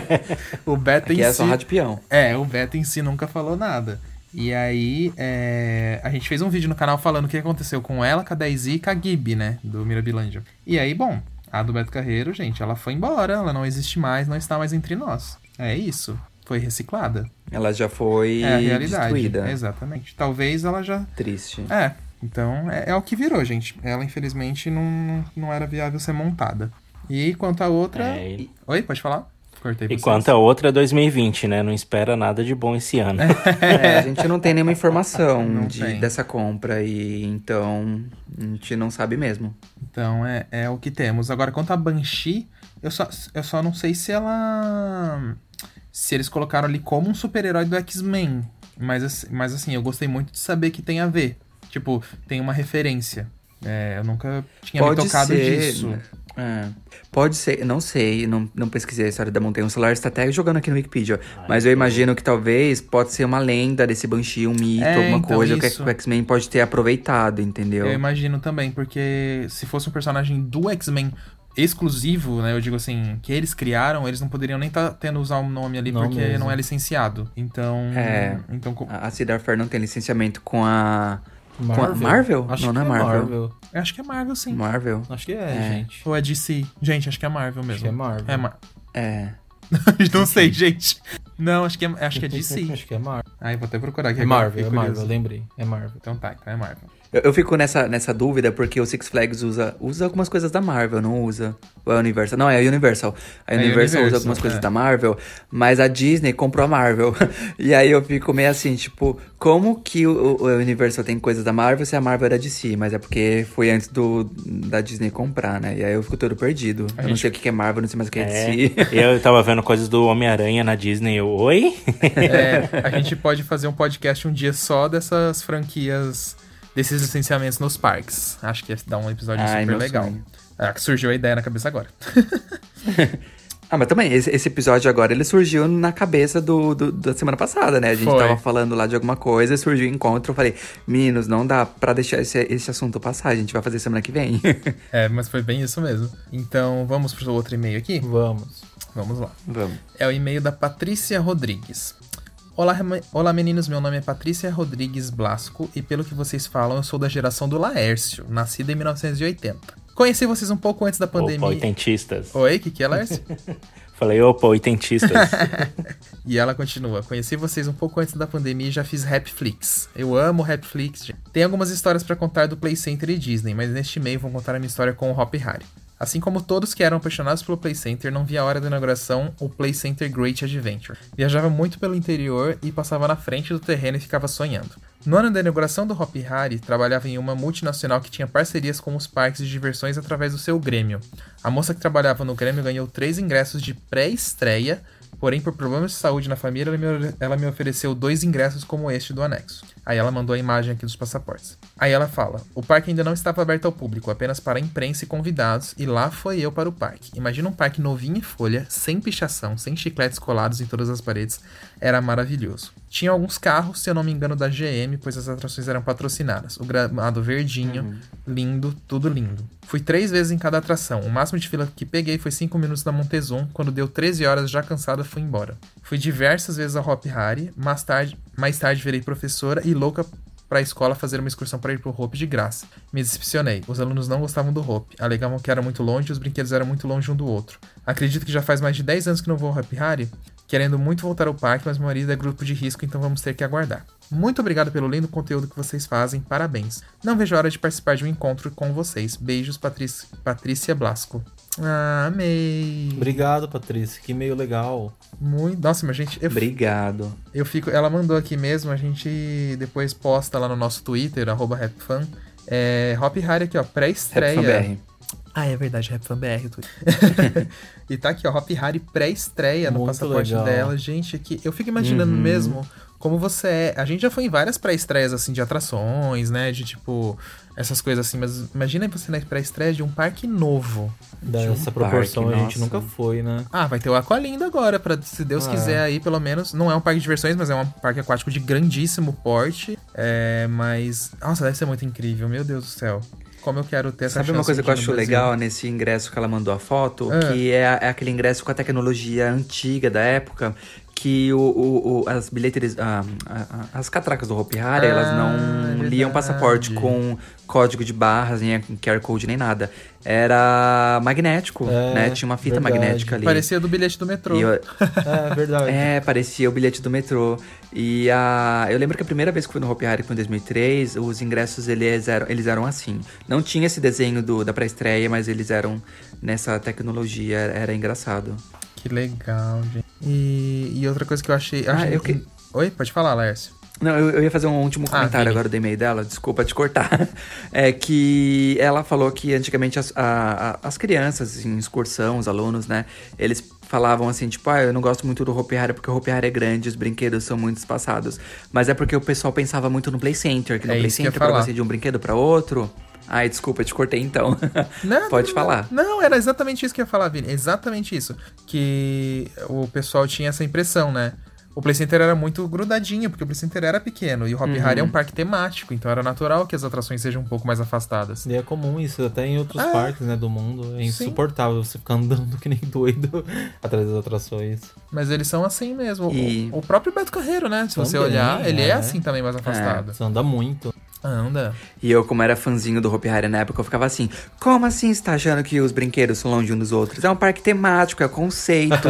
(laughs) o Beto Aqui em é si... só rádio peão. É, o Beto em si nunca falou nada. E aí, é, a gente fez um vídeo no canal falando o que aconteceu com ela, com a Daisy e com a Gibi, né? Do Mirabilândia. E aí, bom, a do Beto Carreiro, gente, ela foi embora, ela não existe mais, não está mais entre nós. É isso. Foi reciclada. Ela já foi É destruída. Exatamente. Talvez ela já. Triste. É. Então, é, é o que virou, gente. Ela, infelizmente, não, não era viável ser montada. E quanto a outra. É, Oi, pode falar? Cortei E quanto a outra é 2020, né? Não espera nada de bom esse ano. (laughs) É, a gente não tem nenhuma informação de- tem. dessa compra e então a gente não sabe mesmo. Então é, é o que temos. Agora, quanto a Banshee, eu só, eu só não sei se ela. Se eles colocaram ali como um super-herói do X-Men. Mas, mas assim, eu gostei muito de saber que tem a ver. Tipo, tem uma referência. É, eu nunca tinha me tocado disso. É. Pode ser, não sei, não, não pesquisei a história da montanha. O celular está até jogando aqui no Wikipedia. mas eu imagino que talvez pode ser uma lenda desse Banshee, um mito, É, alguma então, coisa que isso. o X-Men pode ter aproveitado, entendeu? Eu imagino também, porque se fosse um personagem do X-Men exclusivo, né? Eu digo assim, que eles criaram, eles não poderiam nem estar tendo usar o nome ali Não porque mesmo. não é licenciado. Então. É. Então. a Cedar Fair não tem licenciamento com a. Com a Marvel? Marvel? Acho não, que não é é Marvel. Marvel. Eu acho que é Marvel, sim. Marvel. Acho que é, É. gente. Ou é DC? Gente, acho que é Marvel mesmo. Acho que é Marvel. É Mar... É. (laughs) não sei, gente. Não, acho que é, acho que é DC. Acho que é Marvel. Ai, vou até procurar aqui É Marvel, é Marvel, lembrei. É Marvel. Então tá, então é Marvel. Eu, eu fico nessa, nessa dúvida porque o Six Flags usa, usa algumas coisas da Marvel, não usa? Ou é a Universal? Não, é a Universal. A É a Universal, usa Universal, algumas coisas é. da Marvel, mas a Disney comprou a Marvel. (laughs) e aí eu fico meio assim, tipo, como que o, o Universal tem coisas da Marvel se a Marvel era de si? Mas é porque foi antes do, da Disney comprar, né? E aí eu fico todo perdido. eu não gente- sei o que é Marvel, não sei mais o que é, É, DC. (laughs) eu tava vendo coisas do Homem-Aranha na Disney. Eu, Oi? É, a gente pode fazer um podcast um dia só dessas franquias, desses licenciamentos nos parques. Acho que ia dar um episódio Ai, super legal. sonho. É, que surgiu a ideia na cabeça agora. (laughs) Ah, mas também, esse, esse episódio agora, ele surgiu na cabeça do, do- da semana passada, né? A gente Foi. tava falando lá de alguma coisa, surgiu o encontro, eu falei, meninos, não dá pra deixar esse, esse assunto passar, a gente vai fazer semana que vem. (laughs) É, mas foi bem isso mesmo. Então, vamos pro outro e-mail aqui? Vamos. Vamos lá. Vamos. É o e-mail da Patrícia Rodrigues. Olá, Olá, meninos. Meu nome é Patrícia Rodrigues Blasco e, pelo que vocês falam, eu sou da geração do Laércio, nascida em 1980. Conheci vocês um pouco antes da pandemia. Opa, oitentistas. Oi, o que, que é, Laércio? (laughs) Falei, opa, oitentistas. (laughs) E ela continua: Conheci vocês um pouco antes da pandemia e já fiz Rapflix. Eu amo Rapflix. Tem algumas histórias pra contar do Play Center e Disney, mas neste e-mail vou contar a minha história com o Hop Harry. Assim como todos que eram apaixonados pelo Play Center, não vi a hora da inauguração o Play Center Great Adventure. Viajava muito pelo interior e passava na frente do terreno e ficava sonhando. No ano da inauguração do Hop Harry, trabalhava em uma multinacional que tinha parcerias com os parques de diversões através do seu Grêmio. A moça que trabalhava no Grêmio ganhou três ingressos de pré-estreia Porém, por problemas de saúde na família, ela me, ela me ofereceu dois ingressos como este do anexo. Aí ela mandou a imagem aqui dos passaportes. Aí ela fala: o parque ainda não estava aberto ao público, apenas para imprensa e convidados, e lá foi eu para o parque. Imagina um parque novinho em folha, sem pichação, sem chicletes colados em todas as paredes. Era maravilhoso. Tinha alguns carros, se eu não me engano, da GM, pois as atrações eram patrocinadas. O gramado verdinho, lindo, tudo lindo. Fui três vezes em cada atração. O máximo de fila que peguei foi 5 minutos na Montezum. Quando deu 13 horas, já cansada, fui embora. Fui diversas vezes ao Hop Harry. Mais tarde, mais tarde virei professora e louca pra escola fazer uma excursão para ir pro Hope de graça. Me decepcionei. Os alunos não gostavam do Hope. Alegavam que era muito longe e os brinquedos eram muito longe um do outro. Acredito que já faz mais de 10 anos que não vou ao Hop Harry. Querendo muito voltar ao parque, mas meu marido é grupo de risco, então vamos ter que aguardar. Muito obrigado pelo lindo conteúdo que vocês fazem, parabéns. Não vejo a hora de participar de um encontro com vocês. Beijos, Patrícia, Patrícia Blasco. Ah, amei. Obrigado, Patrícia. Que meio legal. Muito. Nossa, mas gente, eu, Obrigado. eu fico. Ela mandou aqui mesmo, a gente depois posta lá no nosso Twitter, arroba RapFan. É, Hop Harry aqui, ó, pré-estreia. Ah, é verdade, RapFanBR, o Twitter. (laughs) e tá aqui, ó, Hop Harry pré-estreia no passaporte legal. dela. Gente, aqui, eu fico imaginando mesmo como você é. A gente já foi em várias pré-estreias, assim, de atrações, né? De tipo, essas coisas assim, mas imagina você na pré-estreia de um parque novo. Dessa proporção parque, a gente nossa. nunca foi, né? Ah, vai ter o Aqualindo agora, pra, se Deus Ah. quiser aí, pelo menos. Não é um parque de diversões, mas é um parque aquático de grandíssimo porte. É, mas. Nossa, deve ser muito incrível, meu Deus do céu. Como eu quero ter essa Sabe uma coisa que eu acho legal nesse ingresso que ela mandou a foto? Ah. Que é, é aquele ingresso com a tecnologia antiga da época. Que o, o- o- as bilheterias. ah, as catracas do Hopi Hari, Ah, elas é não liam verdade. passaporte com código de barras, nem QR Code, nem nada. Era magnético, É, né? Tinha uma fita verdade. magnética ali. Parecia do bilhete do metrô. Eu- (laughs) É verdade. é, parecia o bilhete do metrô. E a, eu lembro que a primeira vez que fui no Hopi Hari foi em 2003, os ingressos eles eram, eles eram assim. Não tinha esse desenho do, da pré-estreia, mas eles eram nessa tecnologia, era engraçado. Que legal, gente. E, e outra coisa que eu achei. Ah, achei eu que- Oi, pode falar, Lércio. Não, eu, eu ia fazer um último Ah, comentário Vini. agora do e-mail dela, desculpa te cortar. (laughs) É que ela falou que antigamente as, a- a- as crianças em excursão, os alunos, né, eles falavam assim, tipo, ah, eu não gosto muito do Hopi Hari porque o Hopi Hari é grande, os brinquedos são muito espaçados. Mas é porque o pessoal pensava muito no Play Center, que no É Play Center, pra você de um brinquedo pra outro. Ai, desculpa, eu te cortei então. (laughs) Não, Pode não, falar. Não, era exatamente isso que eu ia falar, Vini. Exatamente isso. Que o pessoal tinha essa impressão, né? O Play Center era muito grudadinho, porque o Play Center era pequeno. E o Hopi Uhum. Hari é um parque temático, então era natural que as atrações sejam um pouco mais afastadas. E é comum isso, até em outros É. parques, né, do mundo. É insuportável você ficar andando (laughs) que nem doido atrás das atrações. Mas eles são assim mesmo. O- E- O, próprio Beto Carreiro, né? Se você Também, olhar, ele é. é. assim também, mais afastado. Você anda muito. Anda. E eu, como era fãzinho do Hopi Hari na época, eu ficava assim: como assim você tá achando que os brinquedos são longe um dos outros? É um parque temático, é conceito.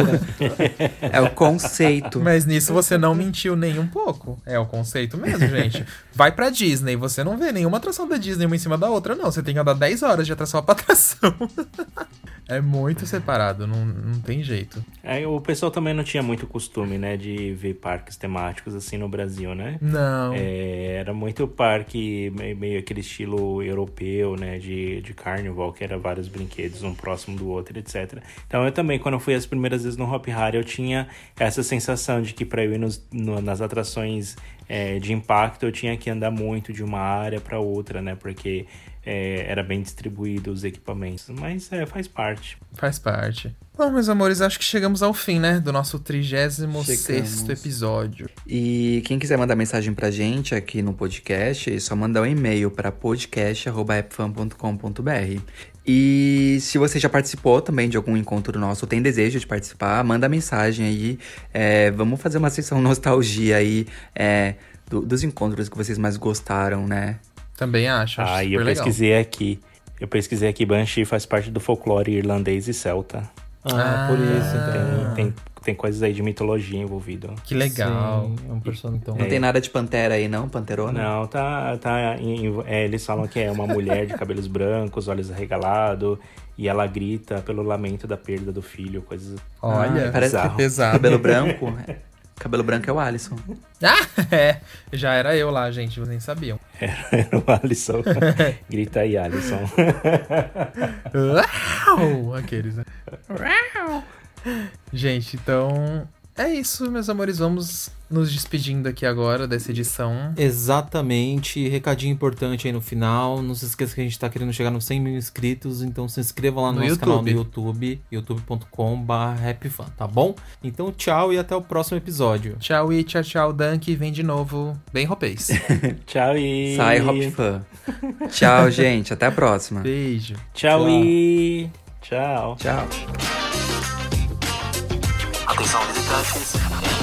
(laughs) é o conceito. Mas nisso você não mentiu nem um pouco. É o conceito mesmo, gente. Vai pra Disney, você não vê nenhuma atração da Disney uma em cima da outra, não. Você tem que andar 10 horas de atração pra atração. (laughs) é muito separado, não, não tem jeito. Aí o pessoal também não tinha muito costume, né, de ver parques temáticos assim no Brasil, né? Não. É, era muito parque, me- meio aquele estilo europeu, né, de, de carnival, que era vários brinquedos, um próximo do outro, etc. Então eu também, quando eu fui as primeiras vezes no Hop Hari, eu tinha essa sensação de que para eu ir nos- no- nas atrações é, de impacto, eu tinha que andar muito de uma área para outra, né, porque é, era bem distribuído os equipamentos. Mas é, faz parte. Faz parte. Bom, meus amores, acho que chegamos ao fim, né? Do nosso 36 Chegamos. episódio. E quem quiser mandar mensagem pra gente aqui no podcast, é só mandar um e-mail para podcast.epfan.com.br. E se você já participou também de algum encontro nosso, ou tem desejo de participar, manda mensagem aí. É, vamos fazer uma sessão (laughs) nostalgia aí é, do- dos encontros que vocês mais gostaram, né? Também acho. acho Aí super eu legal. pesquisei aqui. Eu pesquisei aqui, Banshee faz parte do folclore irlandês e celta. Ah, por isso, então. Tem, tem, tem coisas aí de mitologia envolvido. Que legal. Sim, é um personagem então. Não tem nada de pantera aí, não? Panterona? Não, tá. tá em- é, eles falam que é uma mulher de cabelos brancos, olhos arregalados, e ela grita pelo lamento da perda do filho, coisas. Olha, Ah, parece que bizarro. pesado. Cabelo branco? (laughs) Cabelo branco é o Alisson. (laughs) Ah, é. Já era eu lá, gente. Vocês nem sabiam. Era o Alisson. (laughs) Grita aí, Alisson. Uau! Aqueles, né? Gente, então. É isso, meus amores. Vamos nos despedindo aqui agora dessa edição. Exatamente. Recadinho importante aí no final. Não se esqueça que a gente tá querendo chegar nos 100 mil inscritos. Então se inscreva lá no, No nosso canal no YouTube. YouTube, youtube.com.br, tá bom? Então tchau e até o próximo episódio. Tchau e tchau, tchau. Dunk vem de novo. Bem roupês. (laughs) Tchau e. Sai, Hop (laughs) Fã. Tchau, gente. Até a próxima. Beijo. Tchau, Tchau. e. Tchau. Tchau. Atenção visitantes,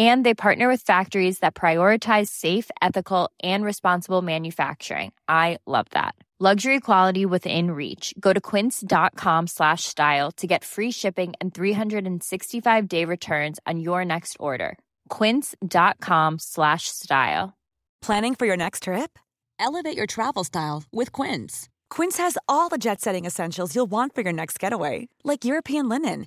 And they partner with factories that prioritize safe, ethical, and responsible manufacturing. I love that. Luxury quality within reach. Go to quince.com slash style to get free shipping and 365 day returns on your next order. Quince.com slash style. Planning for your next trip? Elevate your travel style with Quince. Quince has all the jet setting essentials you'll want for your next getaway, like European linen,